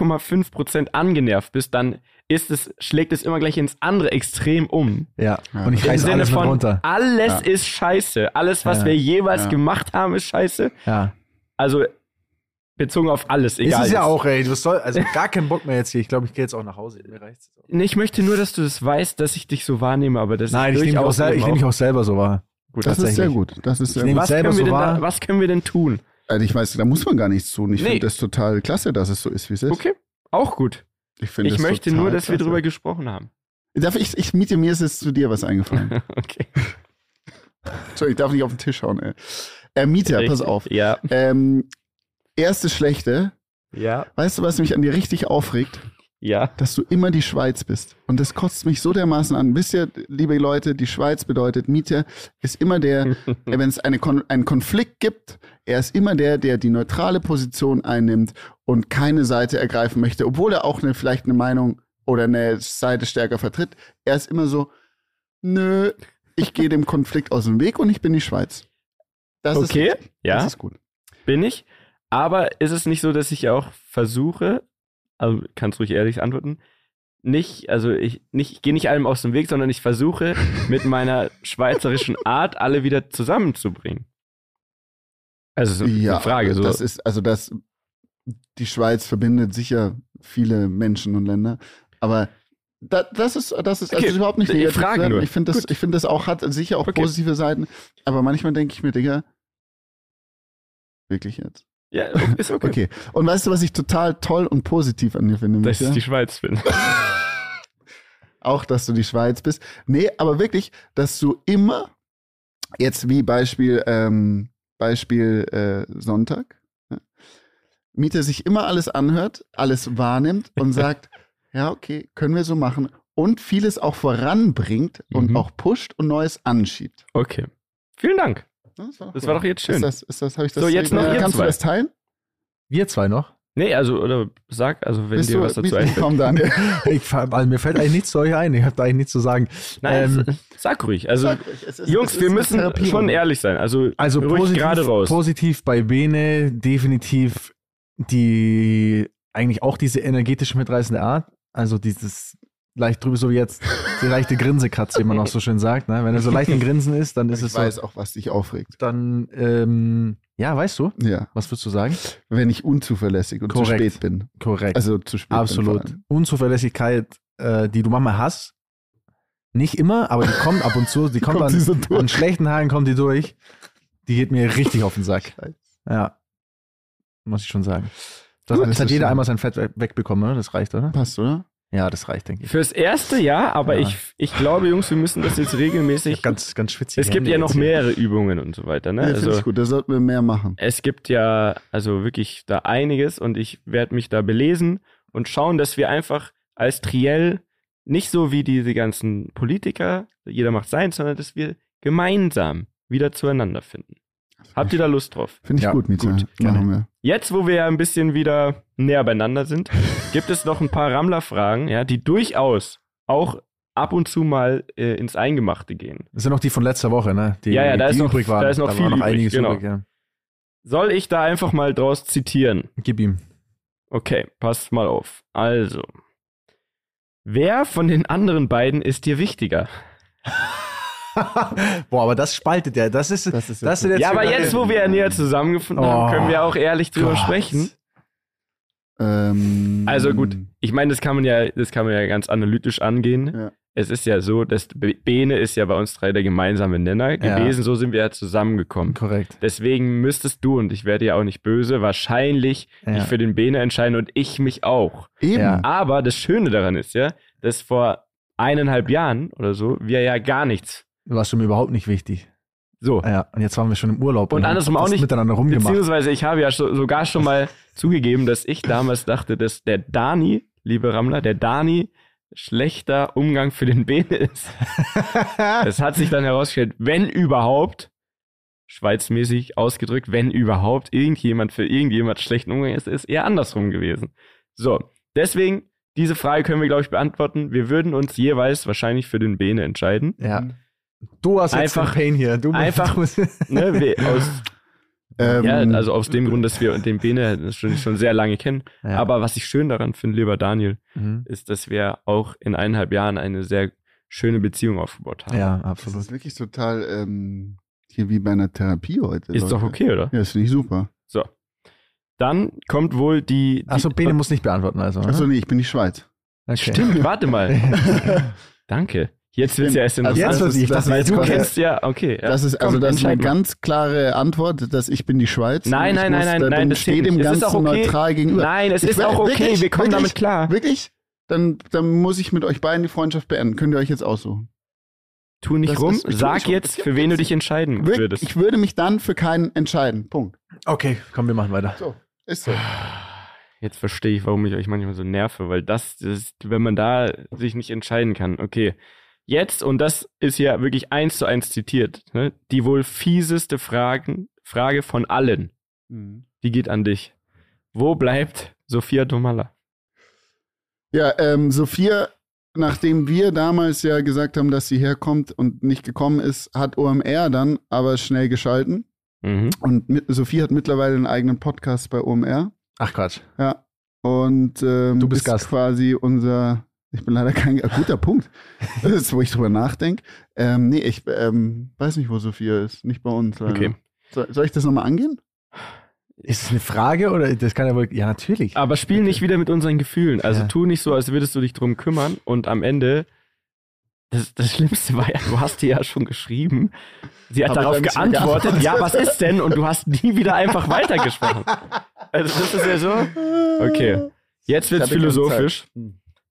0,5% angenervt bist, dann ist es, schlägt es immer gleich ins andere Extrem um. Ja, Ja. und ich Im reiße Sinne alles mit von, runter. alles Ja. ist scheiße. Alles, was Ja. wir jeweils Ja. gemacht haben, ist scheiße. Ja. Also bezogen auf alles, egal. ist es ja jetzt. auch, ey. Was soll, also [LAUGHS] gar keinen Bock mehr jetzt hier. Ich glaube, ich gehe jetzt auch nach Hause. Mir reicht's jetzt auch. Nee, Ich möchte nur, dass du das weißt, dass ich dich so wahrnehme, aber das Nein, ist ich nehme mich, auch ich nehm mich auch selber so wahr. Gut, Das ist sehr gut. Das ist sehr Ich gut. was, selber können wir so denn wahr. da, was können wir denn tun? Also ich weiß, da muss man gar nichts tun. Ich Nee. finde das total klasse, dass es so ist, wie es ist. Okay, auch gut. Ich, finde Ich möchte nur, dass wir klasse. drüber gesprochen haben. Darf ich, ich miete mir ist jetzt zu dir was eingefallen. [LAUGHS] okay. Entschuldigung, ich darf nicht auf den Tisch hauen, ey. Äh, Mieter, pass auf. Ja, Ähm, erste Schlechte. ja, Weißt du, was mich an dir richtig aufregt? ja. Dass du immer die Schweiz bist. Und das kotzt mich so dermaßen an. Wisst ihr, liebe Leute, die Schweiz bedeutet, Mieter ist immer der, [LAUGHS] wenn es eine Kon einen Konflikt gibt, er ist immer der, der die neutrale Position einnimmt und keine Seite ergreifen möchte, obwohl er auch eine, vielleicht eine Meinung oder eine Seite stärker vertritt. Er ist immer so, nö, ich gehe dem Konflikt aus dem Weg und ich bin die Schweiz. Das Okay, ist, ja. das ist gut. Bin ich. Aber ist es nicht so, dass ich auch versuche, also kannst ruhig ehrlich antworten, nicht, also ich, nicht, ich gehe nicht allem aus dem Weg, sondern ich versuche [LAUGHS] mit meiner schweizerischen Art alle wieder zusammenzubringen. Also so Ja, eine Frage. So. das ist, also das, die Schweiz verbindet sicher viele Menschen und Länder, aber da, das ist, das ist Okay, also überhaupt nicht ich negativ. nur. Ich finde das, Gut. ich finde das auch hat sicher auch Okay. positive Seiten, aber manchmal denke ich mir, Digga, wirklich jetzt. Ja, [LAUGHS] ist okay. Okay. Und weißt du, was ich total toll und positiv an dir finde? Dass ich die Schweiz bin. [LAUGHS] auch, dass du die Schweiz bist. Nee, aber wirklich, dass du immer, jetzt wie Beispiel, ähm, Beispiel äh, Sonntag, ne? Mieter sich immer alles anhört, alles wahrnimmt und [LAUGHS] sagt, ja, okay, können wir so machen. Und vieles auch voranbringt und Mhm. auch pusht und Neues anschiebt. Okay. Vielen Dank. Das war, Das war doch jetzt schön. Ist das, ist das, habe ich das So, jetzt noch ihr Kannst zwei. du das teilen? Wir zwei noch. Nee, also, oder sag, also wenn Bist dir du, was dazu einfällt. komm, Daniel. [LAUGHS] Ich, also mir fällt eigentlich nichts zu euch ein. Ich habe da eigentlich nichts zu sagen. Nein, Ähm, sag ruhig. Also, Sag ruhig, es ist- Jungs, wir müssen Therapie. schon ehrlich sein. Also, Also ruhig positiv, gerade raus. positiv bei Bene definitiv die eigentlich auch diese energetische mitreißende Art. Also dieses leicht drüber, so wie jetzt die leichte Grinsekatze, wie man auch so schön sagt. Ne? Wenn er so leicht im Grinsen ist, dann ist Ich es weiß so. auch, was dich aufregt. Dann, ähm, ja, weißt du, Ja. was würdest du sagen? wenn ich unzuverlässig und Korrekt. zu spät bin. Korrekt. Also zu spät. Absolut. Unzuverlässigkeit, äh, die du manchmal hast. Nicht immer, aber die kommt ab und zu. Die [LAUGHS] kommt, kommt an, so an schlechten Tagen kommt die durch. Die geht mir richtig auf den Sack. Scheiße. Ja. Muss ich schon sagen. Das, Gut, das hat jeder einmal sein Fett we- wegbekommen, oder? Das reicht, oder? Passt, oder? Ja, das reicht, denke ich. fürs erste ja, aber Ja. ich, ich glaube, Jungs, wir müssen das jetzt regelmäßig. Ganz, ganz schwitzig. es gibt ja noch mehrere Übungen und so weiter, ne? Ja, also, ich gut. Da sollten wir mehr machen. es gibt ja also wirklich da einiges und ich werde mich da belesen und schauen, dass wir einfach als Triell nicht so wie diese ganzen Politiker, jeder macht seins, sondern dass wir gemeinsam wieder zueinander finden. Habt ihr da Lust drauf? Finde ich Ja, gut, Mieter. gut, gerne. Machen wir. Jetzt, wo wir ja ein bisschen wieder näher beieinander sind, [LAUGHS] gibt es noch ein paar Rammler-Fragen, ja, die durchaus auch ab und zu mal äh, ins Eingemachte gehen. Das sind noch die von letzter Woche, ne? Die, Ja, ja, da die ist noch- übrig waren. da ist noch war viel übrig, einiges genau. übrig, ja. Soll ich da einfach mal draus zitieren? Gib ihm. Okay, passt mal auf. Also, wer von den anderen beiden ist dir wichtiger? [LAUGHS] [LAUGHS] Boah, aber das spaltet ja. Das ist, Das ist das jetzt- ja, aber jetzt, wo wir ja näher zusammengefunden Oh haben, können wir auch ehrlich drüber Gott. sprechen. Ähm, Also gut, ich meine, das kann man ja, das kann man ja ganz analytisch angehen. Ja. Es ist ja so, dass Be- Bene ist ja bei uns drei der gemeinsame Nenner Ja. gewesen, so sind wir ja zusammengekommen. Korrekt. Deswegen müsstest du, und ich werde ja auch nicht böse, wahrscheinlich Ja. dich für den Bene entscheiden und ich mich auch. Eben. Ja. Aber das Schöne daran ist ja, dass vor eineinhalb Jahren oder so wir ja gar nichts. Warst du mir überhaupt nicht wichtig. So. Ja, und jetzt waren wir schon im Urlaub. Und haben andersrum auch nicht. miteinander rumgemacht. Beziehungsweise ich habe ja so, sogar schon mal [LAUGHS] zugegeben, dass ich damals dachte, dass der Dani, liebe Rammler, der Dani schlechter Umgang für den Bene ist. [LAUGHS] Es hat sich dann herausgestellt, wenn überhaupt, schweizmäßig ausgedrückt, wenn überhaupt irgendjemand für irgendjemand schlechten Umgang ist, ist eher andersrum gewesen. So, deswegen, diese Frage können wir, glaube ich, beantworten. Wir würden uns jeweils wahrscheinlich für den Bene entscheiden. ja. Du hast jetzt Einfach- den Pain hier. Du einfach- [LAUGHS] Ne, wir, aus, Ähm, ja, also aus dem Grund, dass wir den Bene schon, schon sehr lange kennen. Ja. Aber was ich schön daran finde, lieber Daniel, Mhm. ist, dass wir auch in eineinhalb Jahren eine sehr schöne Beziehung aufgebaut haben. Ja, das absolut. ist wirklich total ähm, hier wie bei einer Therapie heute. Ist doch Leute. okay, oder? Ja, das finde ich super. So. Dann kommt wohl die. die Achso, Bene muss nicht beantworten, also. ne? Achso, nee, ich bin die Schweiz. Okay. Stimmt, warte mal. [LAUGHS] Danke. Jetzt wird's ja erst Also interessant. Jetzt wird's- ich dachte, weil jetzt du kennst ja, okay. Ja. Das ist also Komm, das ist eine ganz klare Antwort, dass ich bin die Schweiz. Nein, nein, nein, nein, da nein, bin- das steht dem. Es Ganzen okay. neutral gegenüber. Nein, es Ich ist will- auch okay. wirklich, wir kommen wirklich, damit klar. Wirklich? Dann, dann muss ich mit euch beiden die Freundschaft beenden. Könnt ihr euch jetzt aussuchen. Tu nicht Das rum. ist- Sag jetzt, für wen du dich entscheiden Wirklich, würdest. ich würde mich dann für keinen entscheiden. Punkt. Okay, komm, wir machen weiter. So, ist so. Jetzt verstehe ich, warum ich euch manchmal so nerve, weil das, das ist, wenn man da sich nicht entscheiden kann. Okay, jetzt, und das ist ja wirklich eins zu eins zitiert, ne, die wohl fieseste Fragen, Frage von allen, Mhm. die geht an dich. Wo bleibt Sophia Domala? Ja, ähm, Sophia, nachdem wir damals ja gesagt haben, dass sie herkommt und nicht gekommen ist, hat OMR dann aber schnell geschalten. Mhm. Und mit, Sophie hat mittlerweile einen eigenen Podcast bei OMR. Ach Quatsch. Ja. Und ähm, Du bist ist Gast. quasi unser. Ich bin leider kein guter Punkt. Das ist, wo ich drüber nachdenke. Ähm, nee, ich ähm, weiß nicht, wo Sophia ist. Nicht bei uns. Leider. Okay. Soll, soll ich das nochmal angehen? Ist das eine Frage oder das kann ja wohl. Ja, natürlich. Aber spiel nicht wieder mit unseren Gefühlen. Also Ja. tu nicht so, als würdest du dich drum kümmern und am Ende. Das, das Schlimmste war ja, du hast dir ja schon geschrieben. Sie hat Hab ich darauf geantwortet, geantwortet. ja, was ist denn? Und du hast nie wieder einfach weitergesprochen. [LAUGHS] Also das ist ja so. Okay. Jetzt wird's philosophisch.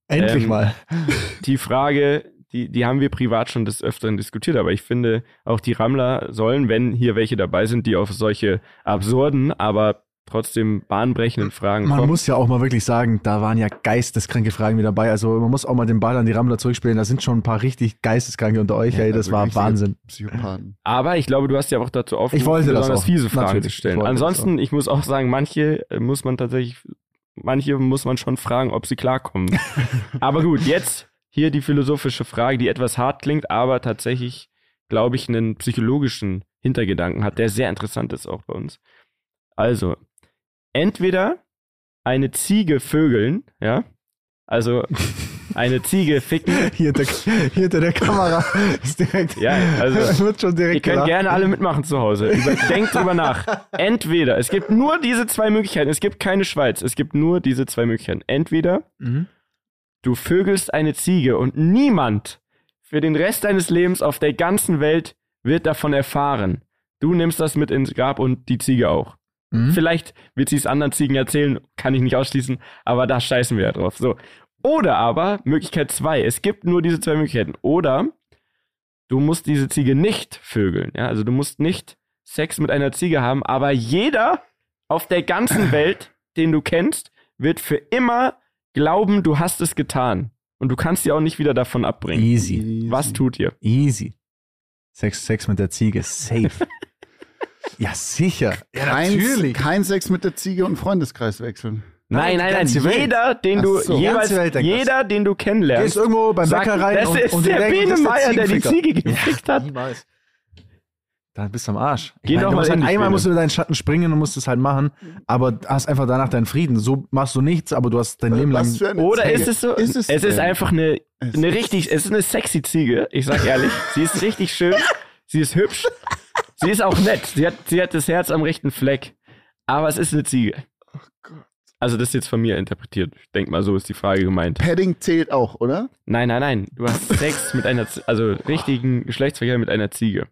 Endlich ähm, mal. [LAUGHS] Die Frage, die, die haben wir privat schon des Öfteren diskutiert, aber ich finde, auch die Rammler sollen, wenn hier welche dabei sind, die auf solche absurden, aber trotzdem bahnbrechenden Fragen Man kommen. muss ja auch mal wirklich sagen, da waren ja geisteskranke Fragen mit dabei. Also man muss auch mal den Ball an die Rammler zurückspielen. Da sind schon ein paar richtig geisteskranke unter euch. ey, das also war richtige Wahnsinn. Psychopathen. Aber ich glaube, du hast ja auch dazu aufgerufen, Ich wollte das besonders auch. fiese Fragen Natürlich, zu stellen. ich das Ansonsten, ich muss auch sagen, manche äh, muss man tatsächlich, manche muss man schon fragen, ob sie klarkommen. [LAUGHS] aber gut, jetzt hier die philosophische Frage, die etwas hart klingt, aber tatsächlich, glaube ich, einen psychologischen Hintergedanken hat, der sehr interessant ist auch bei uns. Also, entweder eine Ziege vögeln, ja, also [LAUGHS] eine Ziege ficken, Hier hinter, hier hinter der Kamera ist direkt. Ja, also, [LAUGHS] wird schon direkt Ihr könnt gelacht. gerne alle mitmachen zu Hause. Über, denkt drüber nach. Entweder, es gibt nur diese zwei Möglichkeiten. Es gibt keine Schweiz. Es gibt nur diese zwei Möglichkeiten. Entweder Mhm. du vögelst eine Ziege und niemand für den Rest deines Lebens auf der ganzen Welt wird davon erfahren. Du nimmst das mit ins Grab und die Ziege auch. Mhm. Vielleicht wird sie es anderen Ziegen erzählen, kann ich nicht ausschließen, aber da scheißen wir ja drauf. So. Oder aber, Möglichkeit zwei, es gibt nur diese zwei Möglichkeiten. Oder du musst diese Ziege nicht vögeln. Ja? Also du musst nicht Sex mit einer Ziege haben, aber jeder auf der ganzen [LAUGHS] Welt, den du kennst, wird für immer glauben, du hast es getan. Und du kannst sie auch nicht wieder davon abbringen. Easy. Was tut ihr? Easy. Sex, Sex mit der Ziege. Safe. [LAUGHS] ja, sicher. Ja, Kein, kein Sex mit der Ziege und Freundeskreis wechseln. Nein, nein, nein. Jeder, den du so. jeweils, jeder, den du Gehst kennenlernst, irgendwo beim sagt, Bäcker rein das und, ist und der die denken, Bene das ist Meier, der die. Ziege gefickt hat. Niemals. Dann bist du am Arsch. Ich Geh meine, doch du mal halt, einmal musst du in deinen Schatten springen und musst es halt machen, aber hast einfach danach deinen Frieden. So machst du nichts, aber du hast dein Leben lang. Oder Ziege. ist es so? Ist es es ist einfach eine, eine richtig, es ist eine sexy Ziege. Ich sag ehrlich, sie ist richtig schön, sie ist hübsch, sie ist auch nett. Sie hat, sie hat das Herz am rechten Fleck. Aber es ist eine Ziege. Also das ist jetzt von mir interpretiert. Ich denke mal, so ist die Frage gemeint. Padding zählt auch, oder? Nein, nein, nein. Du hast [LAUGHS] Sex mit einer, Z- also richtigen Geschlechtsverkehr mit einer Ziege.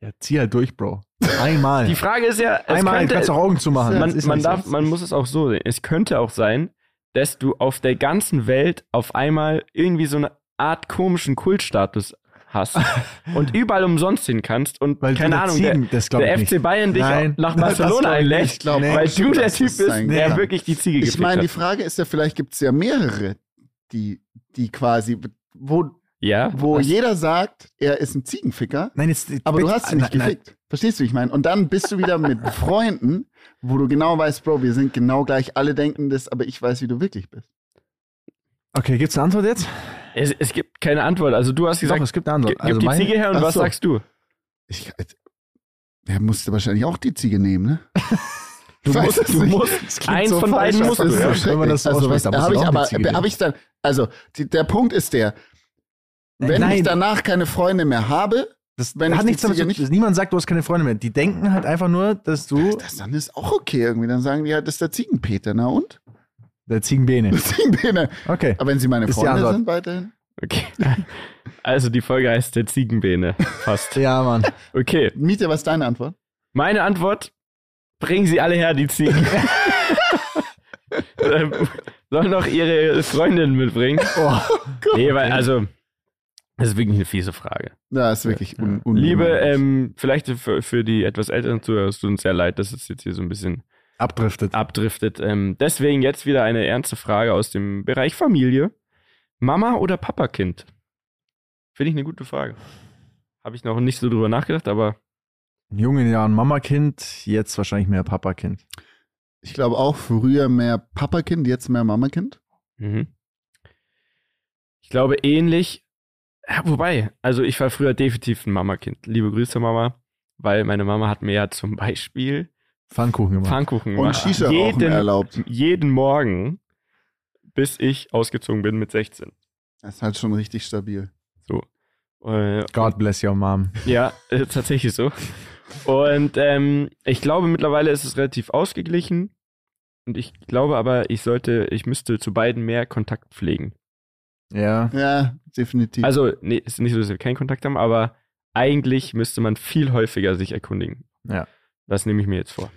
Ja, zieh halt durch, Bro. Einmal. Die Frage ist ja, es Einmal, könnte, du kannst auch Augen man, Das ist man, so. darf, man muss es auch so sehen. Es könnte auch sein, dass du auf der ganzen Welt auf einmal irgendwie so eine Art komischen Kultstatus hast und überall umsonst hin kannst und Weil keine du Ahnung, Ziegen, der, der ich FC nicht. Bayern dich Nein, nach Barcelona einlädt, glaub, Nee, weil du der Typ bist, sein der kann. wirklich die Ziege Ich meine, die. Frage ist ja, vielleicht gibt es ja mehrere, die, die quasi, wo, Ja, wo Was? jeder sagt, er ist ein Ziegenficker, Nein, jetzt, aber du bitte- hast ihn nicht nein, nein. gefickt. Verstehst du, wie ich meine? Und dann bist du wieder mit [LAUGHS] Freunden, wo du genau weißt, Bro, wir sind genau gleich, alle denken das, aber ich weiß, wie du wirklich bist. Okay, gibt's eine Antwort jetzt? Es, es gibt keine Antwort. Also du hast Doch, gesagt, es gibt eine Antwort. gib, gib die Ziege her und was so. sagst du? Ich, er musste wahrscheinlich auch die Ziege nehmen, ne? Du musst, es du nicht. musst Das eins so von beiden das du. so Ja. wenn man das so also, was, da muss hab ich aber, habe ich dann, also die, der Punkt ist der, wenn Nein. ich danach keine Freunde mehr habe, Das wenn ich hat nichts damit zu tun. Niemand sagt, du hast keine Freunde mehr. Die denken halt einfach nur, dass du das dann ist auch okay irgendwie. Dann sagen die halt, das ist der Ziegenpeter, na und? Der Ziegenbene. Der Ziegenpeter. Okay. Aber wenn sie meine Ist die Freunde sind weiterhin. Okay. [LAUGHS] Also die Folge heißt der Ziegenbene. Fast. Ja, Mann. Okay. Miete, was ist deine Antwort? Meine Antwort: Bringen Sie alle her, die Ziegen. [LAUGHS] Sollen noch ihre Freundin mitbringen? Oh. Nee, weil, also, das ist wirklich eine fiese Frage. Ja, ist wirklich un, un Liebe, ähm, vielleicht für, für die etwas älteren Zuhörer, es tut uns sehr leid, dass es jetzt hier so ein bisschen Abdriftet. abdriftet. Ähm, deswegen jetzt wieder eine ernste Frage aus dem Bereich Familie. Mama oder Papakind? Finde ich eine gute Frage. Habe ich noch nicht so drüber nachgedacht, aber In jungen Jahren Mama-Kind, jetzt wahrscheinlich mehr Papa-Kind. Ich glaube auch früher mehr Papakind, jetzt mehr Mamakind. Mhm. Ich glaube ähnlich. Ja, wobei, also ich war früher definitiv ein Mamakind. Liebe Grüße, Mama. Weil meine Mama hat mir ja zum Beispiel Pfannkuchen gemacht. Pfannkuchen Und gemacht. Shisha rauchen jeden, erlaubt. jeden Morgen, bis ich ausgezogen bin mit 16. Das ist halt schon richtig stabil. Äh, God bless your mom. Ja, äh, tatsächlich so. Und ähm, ich glaube, mittlerweile ist es relativ ausgeglichen. Und ich glaube aber, ich sollte, ich müsste zu beiden mehr Kontakt pflegen. Ja. Ja, definitiv. Also, nee, ist nicht so, dass wir keinen Kontakt haben, aber eigentlich müsste man viel häufiger sich erkundigen. Ja. Das nehme ich mir jetzt vor.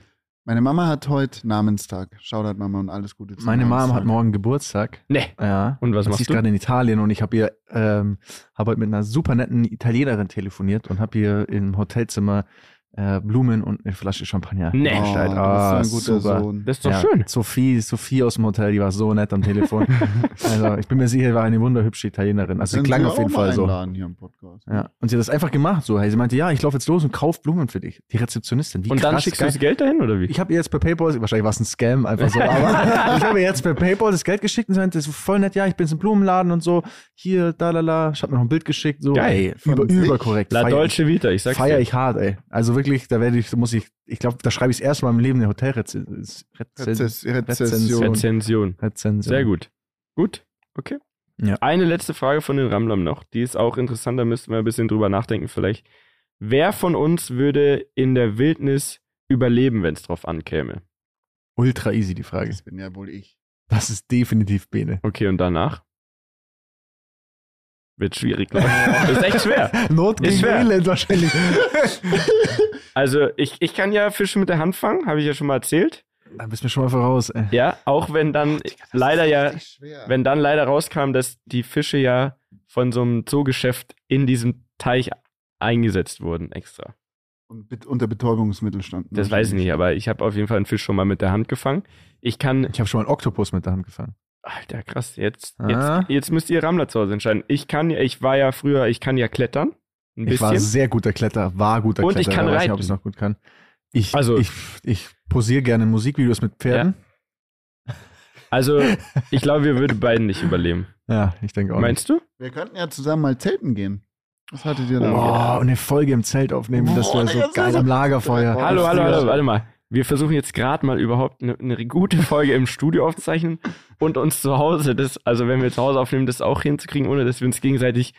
Meine Mama hat heute Namenstag. Shoutout Mama und alles Gute zum Meine Namenstag. hat morgen Geburtstag. Nee. Ja. Und was Und sie machst ist du? gerade in Italien und ich habe ihr, ähm, habe heute mit einer super netten Italienerin telefoniert und habe ihr im Hotelzimmer äh, Blumen und eine Flasche Champagner Nee. Oh, du Ah, bist so ein guter super. Sohn. Das ist doch ja, schön. Sophie, Sophie aus dem Hotel, die war so nett am Telefon. [LAUGHS] also ich bin mir sicher, war eine wunderhübsche Italienerin. Also sie klang Sie auf jeden Fall so. hier im Podcast. Ja. Und sie hat das einfach gemacht so. Sie meinte, ja, ich laufe jetzt los und kauf Blumen für dich. Die Rezeptionistin. Wie Und dann krass schickst du geil. das Geld dahin, oder wie? Ich habe ihr jetzt per PayPal, wahrscheinlich war es ein Scam, einfach so, aber [LAUGHS] ich habe ihr jetzt per PayPal das Geld geschickt und sie meinte, das ist voll nett, ja, ich bin im Blumenladen und so, hier, da, la, la, ich habe mir noch ein Bild geschickt, so, Geil. ey, über, überkorrekt. La Feier Dolce Vita, ich sag's feier ich hart, ey. Also wirklich, da werde ich, muss ich, ich glaube, da schreibe ich das erste Mal im Leben eine Hotelrezension. Rezess Rezension. Rezension. Rezension. Sehr gut. Gut, okay. Ja. Eine letzte Frage von den Ramblern noch. Die ist auch interessant, da müssten wir ein bisschen drüber nachdenken vielleicht. Wer von uns würde in der Wildnis überleben, wenn es drauf ankäme? Ultra easy, die Frage. Das bin ja wohl ich. Das ist definitiv Bene. Okay, und danach? Wird schwierig, glaube ich. [LAUGHS] ist echt schwer. Not Ist gegen schwer. Elend wahrscheinlich. [LAUGHS] Also, ich, ich kann ja Fische mit der Hand fangen, habe ich ja schon mal erzählt. da bist du mir schon mal voraus, ey. Ja, auch wenn dann leider ja, schwer. wenn dann leider rauskam, dass die Fische ja von so einem Zoogeschäft in diesem Teich eingesetzt wurden extra. Und unter Betäubungsmittel standen. Das weiß ich nicht, aber ich habe auf jeden Fall einen Fisch schon mal mit der Hand gefangen. Ich kann, Ich habe schon mal einen Oktopus mit der Hand gefangen. Alter, krass, jetzt, Ah. jetzt, jetzt müsst ihr Rammler zu Hause entscheiden. Ich kann ja, ich war ja früher, ich kann ja klettern. Ein Ich war bisschen. sehr guter Kletter, war guter Und Kletterer. ich kann weiß nicht, reiten. ob ich es noch gut kann. Ich, Also- ich, ich posiere gerne in Musikvideos mit Pferden. Also, ich glaube, wir würden beiden nicht überleben. [LAUGHS] Ja, ich denke auch. Meinst du? Wir könnten ja zusammen mal zelten gehen. Was hattet ihr nicht. da? Oh, und eine Folge im Zelt aufnehmen, das Boah, wäre so das geil am Lagerfeuer. Oh, hallo, das hallo, hallo, ja- warte mal. Wir versuchen jetzt gerade mal überhaupt eine, eine gute Folge im Studio aufzuzeichnen und uns zu Hause, das, also wenn wir zu Hause aufnehmen, das auch hinzukriegen, ohne dass wir uns gegenseitig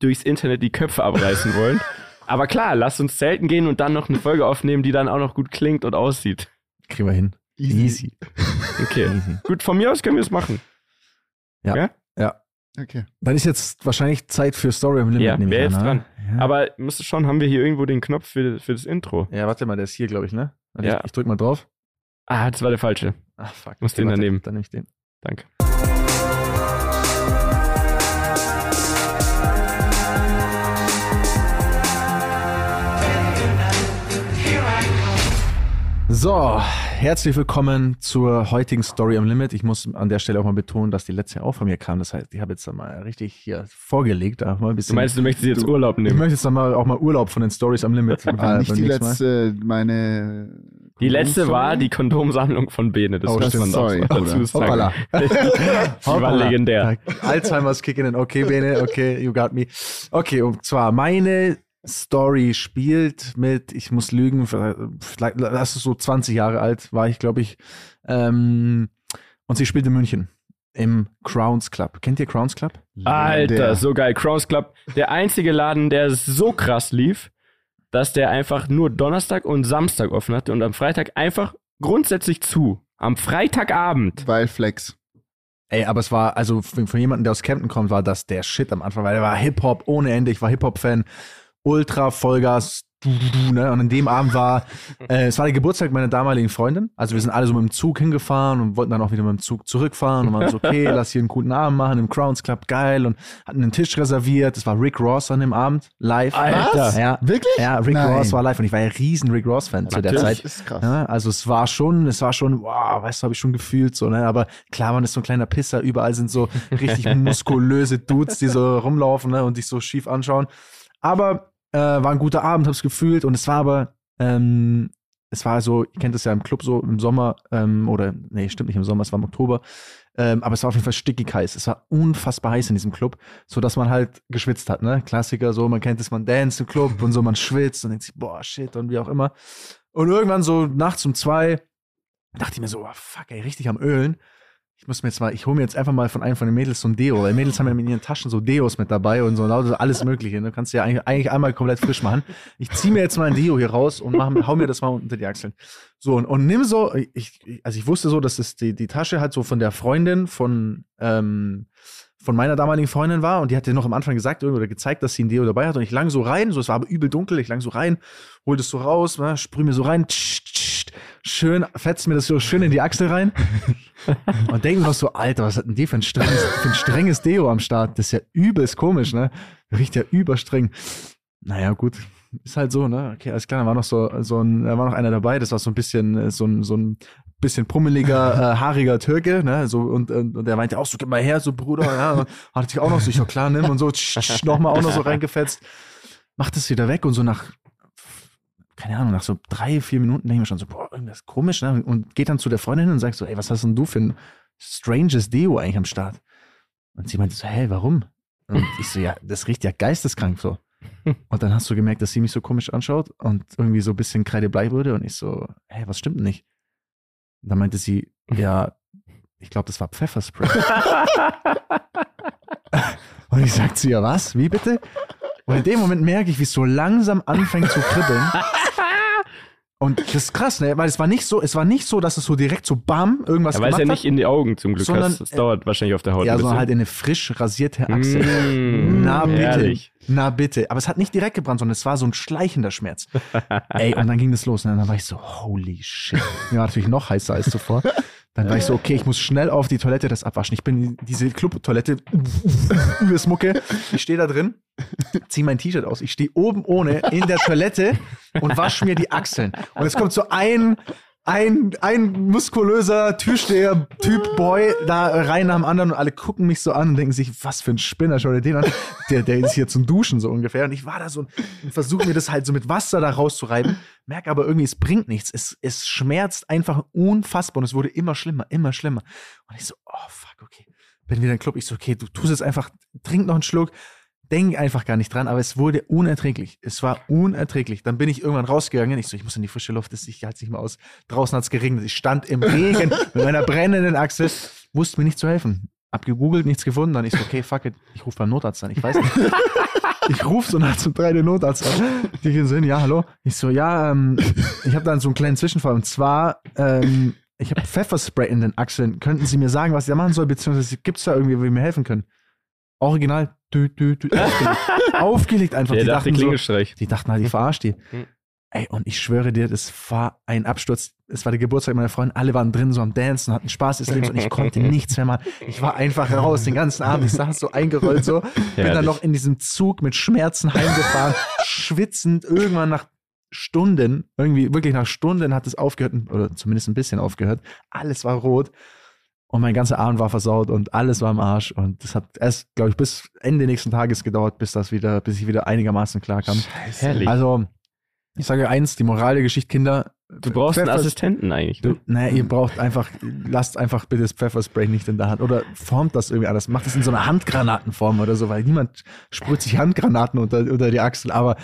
durchs Internet die Köpfe abreißen wollen. Aber klar, lasst uns zelten gehen und dann noch eine Folge aufnehmen, die dann auch noch gut klingt und aussieht. Kriegen wir hin. Easy. Okay. Easy. Gut, von mir aus können wir es machen. Okay. Dann ist jetzt wahrscheinlich Zeit für Story am Limit. Ja, wer ist ne? dran? Ja. Aber musst du schon, haben wir hier irgendwo den Knopf für, für das Intro? ja, warte mal, der ist hier, glaube ich, ne? Warte, Ja. Ich, ich drück mal drauf. Ah, das war der falsche. Ah, fuck. Muss den warte, daneben. Dann nehme ich den. Danke. So, herzlich willkommen zur heutigen Story am Limit. Ich muss an der Stelle auch mal betonen, dass die letzte auch von mir kam. Das heißt, ich habe jetzt dann mal richtig hier vorgelegt. Auch mal ein Du bisschen, meinst, du möchtest jetzt Urlaub ich nehmen? möchte jetzt dann mal auch mal Urlaub von den Stories am Limit. Äh, nicht die nächsten Mal. letzte, meine. Die letzte war die Kondomsammlung von Bene. Das Oh, muss man auch Sorry, dazu Bruder. sagen. [LAUGHS] Die war legendär. Alzheimer's kicking in. Okay, Bene, okay, you got me. Okay, und zwar meine Story spielt mit, ich muss lügen, vielleicht, das ist so 20 Jahre alt, war ich, glaube ich. Ähm, und sie spielt in München im Crowns Club. Kennt ihr Crowns Club? Alter, Der- so geil. Crowns Club, der einzige Laden, der so krass lief, dass der einfach nur Donnerstag und Samstag offen hatte und am Freitag einfach grundsätzlich zu. Am Freitagabend. Weil Flex. Ey, aber es war, also von, jemandem, der aus Kempten kommt, war das der Shit am Anfang, weil er war Hip-Hop ohne Ende. Ich war Hip-Hop-Fan, Ultra, Vollgas, du, du, du, ne? Und an dem Abend war, [LAUGHS] äh, es war der Geburtstag meiner damaligen Freundin. Also wir sind alle so mit dem Zug hingefahren und wollten dann auch wieder mit dem Zug zurückfahren und waren so, okay, [LAUGHS] lass hier einen guten Abend machen im Crowns Club, geil. Und hatten einen Tisch reserviert. Das war Rick Ross an dem Abend, live. Alter. Ja, Wirklich? ja, Rick Nein. Ross war live und ich war ja riesen Rick Ross-Fan zu der. Zeit. Ist krass. Ja, also es war schon, es war schon, wow, weißt du, habe ich schon gefühlt so, ne? Aber klar, man ist so ein kleiner Pisser, überall sind so richtig [LAUGHS] muskulöse Dudes, die so rumlaufen, ne, und dich so schief anschauen. Aber äh, war ein guter Abend, hab's gefühlt und es war aber, ähm, es war so, ihr kennt das ja im Club so im Sommer, ähm, oder, nee, stimmt nicht im Sommer, es war im Oktober, ähm, aber es war auf jeden Fall stickig heiß. Es war unfassbar heiß in diesem Club, so dass man halt geschwitzt hat, ne? Klassiker, so, man kennt es, man dance im Club und so, man schwitzt und denkt sich, boah, shit und wie auch immer. Und irgendwann so nachts um zwei dachte ich mir so, oh, fuck, ey, richtig am Ölen. Ich muss mir jetzt mal, ich hole mir jetzt einfach mal von einem von den Mädels so ein Deo, weil Mädels haben ja in ihren Taschen so Deos mit dabei und so lauter alles Mögliche. Ne? Kannst du ja eigentlich, eigentlich einmal komplett frisch machen. Ich ziehe mir jetzt mal ein Deo hier raus und mach, hau mir das mal unter die Achseln. So, und, und nimm so, ich, ich- also ich wusste so, dass es die, die Tasche halt so von der Freundin von, ähm, von meiner damaligen Freundin war und die hatte noch am Anfang gesagt oder gezeigt, dass sie ein Deo dabei hat und ich lang so rein, so es war aber übel dunkel, ich lang so rein, hol das so raus, ne, sprüh mir so rein, tsch, tsch, schön, fetzt mir das so schön in die Achsel rein [LAUGHS] und denke mir noch so, Alter, was hat denn die für ein strenges, für ein strenges Deo am Start? Das ist ja übelst komisch, ne? Riecht ja überstreng. Naja, gut. Ist halt so, ne? Okay, alles klar, da war noch so, so ein, da war noch einer dabei, das war so ein bisschen, äh, so ein, so ein bisschen pummeliger, [LAUGHS] äh, haariger Türke, ne? So, und, und, und der meinte auch so, gib mal her, so Bruder, ja. Hatte ich auch noch so, ich so, klar, nimm und so, nochmal auch noch so reingefetzt. Macht es wieder weg und so nach, keine Ahnung, nach so drei, vier Minuten denke ich mir schon so, boah, irgendwas ist komisch, ne? Und geht dann zu der Freundin hin und sagt so, ey, was hast denn du für ein stranges Deo eigentlich am Start? Und sie meinte so, hä, warum? Und ich so, ja, das riecht ja geisteskrank so. [LAUGHS] Und dann hast du gemerkt, dass sie mich so komisch anschaut und irgendwie so ein bisschen kreidebleich wurde und ich so, hä, was stimmt denn nicht? Und dann meinte sie, ja, ich glaube, das war Pfefferspray. [LAUGHS] und ich sagte zu ihr, was? Wie bitte? Und in dem Moment merke ich, wie es so langsam anfängt zu kribbeln. [LAUGHS] Und das ist krass, ne? Weil es war nicht so, es war nicht so, dass es so direkt so bam irgendwas Ja, weil es gemacht ja hat. nicht in die Augen zum Glück Sondern, hast. Das dauert wahrscheinlich auf der Haut ja, sondern halt in eine frisch rasierte Achsel. Mm, Na bitte. herrlich. Na bitte. Aber es hat nicht direkt gebrannt, sondern es war so ein schleichender Schmerz. Ey, und dann ging das los. Und dann war ich so, holy shit. Mir war natürlich noch heißer als zuvor. Dann war ich so, okay, ich muss schnell auf die Toilette das abwaschen. Ich bin in diese Club-Toilette, [LAUGHS] übelst Mucke. Ich stehe da drin, zieh mein T-Shirt aus. Ich stehe oben ohne in der Toilette und wasche mir die Achseln. Und es kommt so ein, ein, ein muskulöser Türsteher, Typ, Boy, da rein nach dem anderen und alle gucken mich so an und denken sich, was für ein Spinner, schau dir den an. Der, der ist hier zum Duschen so ungefähr. Und ich war da so und versuche mir das halt so mit Wasser da rauszureiben, merke aber irgendwie, es bringt nichts. Es, es schmerzt einfach unfassbar und es wurde immer schlimmer, immer schlimmer. Und ich so, oh fuck, okay. Bin wieder im Club. Ich so, okay, du tust jetzt einfach, trink noch einen Schluck. Denk einfach gar nicht dran, aber es wurde unerträglich. Es war unerträglich. Dann bin ich irgendwann rausgegangen. Ich so, ich muss in die frische Luft, das ich halte nicht mehr aus. Draußen hat's geregnet. Ich stand im Regen [LAUGHS] mit meiner brennenden Achsel, wusste mir nicht zu helfen. Hab gegoogelt, nichts gefunden. Dann ich so, okay, fuck it, ich rufe beim Notarzt an. Ich weiß nicht. [LAUGHS] Ich rufe so nachts um drei den Notarzt an. Die gehen so hin, ja, hallo. Ich so, ja, ähm, ich habe dann so einen kleinen Zwischenfall. Und zwar, ähm, ich habe Pfefferspray in den Achseln. Könnten Sie mir sagen, was ich da machen soll, beziehungsweise gibt es da irgendwie, wo Sie mir helfen können? Original, dü, dü, dü, aufgelegt. aufgelegt einfach. Der die, dachte dachten so, die dachten halt, ich verarsche die. Ey, und ich schwöre dir, das war ein Absturz. Es war der Geburtstag meiner Freundin. Alle waren drin, so am Dancen, hatten Spaß des Lebens und ich konnte [LAUGHS] nichts mehr machen. Ich war einfach raus den ganzen Abend. Ich saß so eingerollt so. Bin dann Herrlich. noch in diesem Zug mit Schmerzen heimgefahren, schwitzend. Irgendwann nach Stunden, irgendwie wirklich nach Stunden hat es aufgehört, oder zumindest ein bisschen aufgehört. Alles war rot. Und mein ganzer Abend war versaut und alles war am Arsch. Und das hat erst, glaube ich, bis Ende nächsten Tages gedauert, bis das wieder, bis ich wieder einigermaßen klar kam. Herrlich. Also, ich sage eins, die Moral der Geschichte, Kinder. du brauchst einen Pfeffer- Assistenten eigentlich. Du, Ne? naja, ihr braucht einfach, lasst einfach bitte das Pfefferspray nicht in der Hand. Oder formt das irgendwie anders. Macht es in so einer Handgranatenform oder so, weil niemand sprüht sich Handgranaten unter, unter die Achsel. Aber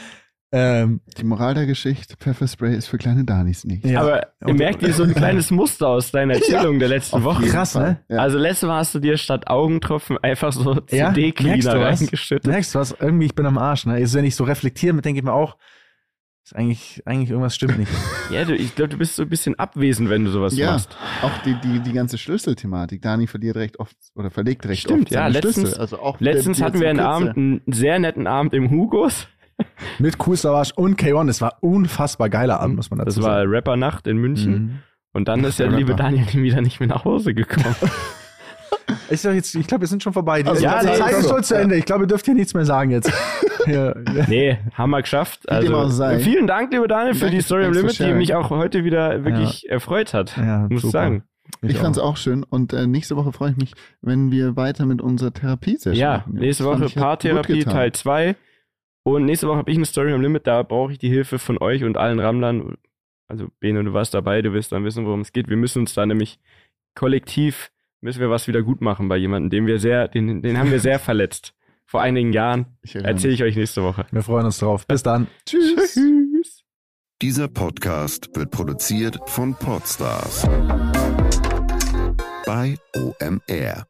ähm, Die Moral der Geschichte, Pfefferspray ist für kleine Danis nicht. ja. Aber ihr merkt ihr so ein [LAUGHS] kleines Muster aus deiner Erzählung der letzten Auf Woche. krass, ne? Ja. Also letztes Mal hast du dir statt Augentropfen einfach so Ja? CD-Cleaner reingeschüttet. merkst du was? Irgendwie, ich bin am Arsch. Ne? Also, wenn ich so reflektiere, denke ich mir auch, ist eigentlich, eigentlich irgendwas stimmt nicht. [LAUGHS] Ja, du, ich glaube, du bist so ein bisschen abwesend, wenn du sowas ja, machst. auch die, die, die ganze Schlüsselthematik. Dani verliert recht oft oder verlegt recht Stimmt, oft ja, seine letztens- Schlüssel. Also auch Letztens hatten wir einen der Abend, einen sehr netten Abend im Hugos. [LAUGHS] Mit Cool Savage und K1. Es war unfassbar geiler Abend, muss man dazu Das war sagen. Rappernacht in München. Mhm. Und dann ist der der liebe. Daniel [LAUGHS] wieder nicht mehr nach Hause gekommen. Ich, jetzt, ich glaube, wir sind schon vorbei. Die, Also, ja, die nee, Zeit ist schon zu Ende. Ich glaube, ihr dürft hier nichts mehr sagen jetzt. [LAUGHS] ja, ja. nee, haben wir geschafft. Also, vielen Dank, lieber Daniel, für Danke, die Story am for Limit, die mich auch heute wieder wirklich erfreut hat. Ja, muss ich super. sagen. Ich auch. fand's auch schön und äh, nächste Woche freue ich mich, wenn wir weiter mit unserer Therapiesession Ja, machen. nächste Das fand Woche ich, Paartherapie. Teil 2. Und nächste Woche habe ich eine Story am Limit, da brauche ich die Hilfe von euch und allen Rammlern. Also Bene, du warst dabei, du wirst dann wissen, worum es geht. Wir müssen uns da nämlich kollektiv, müssen wir was wieder gut machen bei jemandem, den wir sehr, den, den haben wir sehr [LAUGHS] verletzt. Vor einigen Jahren. Erzähle ich euch nächste Woche. Wir freuen uns drauf. Bis dann. Tschüss. Tschüss. Dieser Podcast wird produziert von Podstars bei OMR.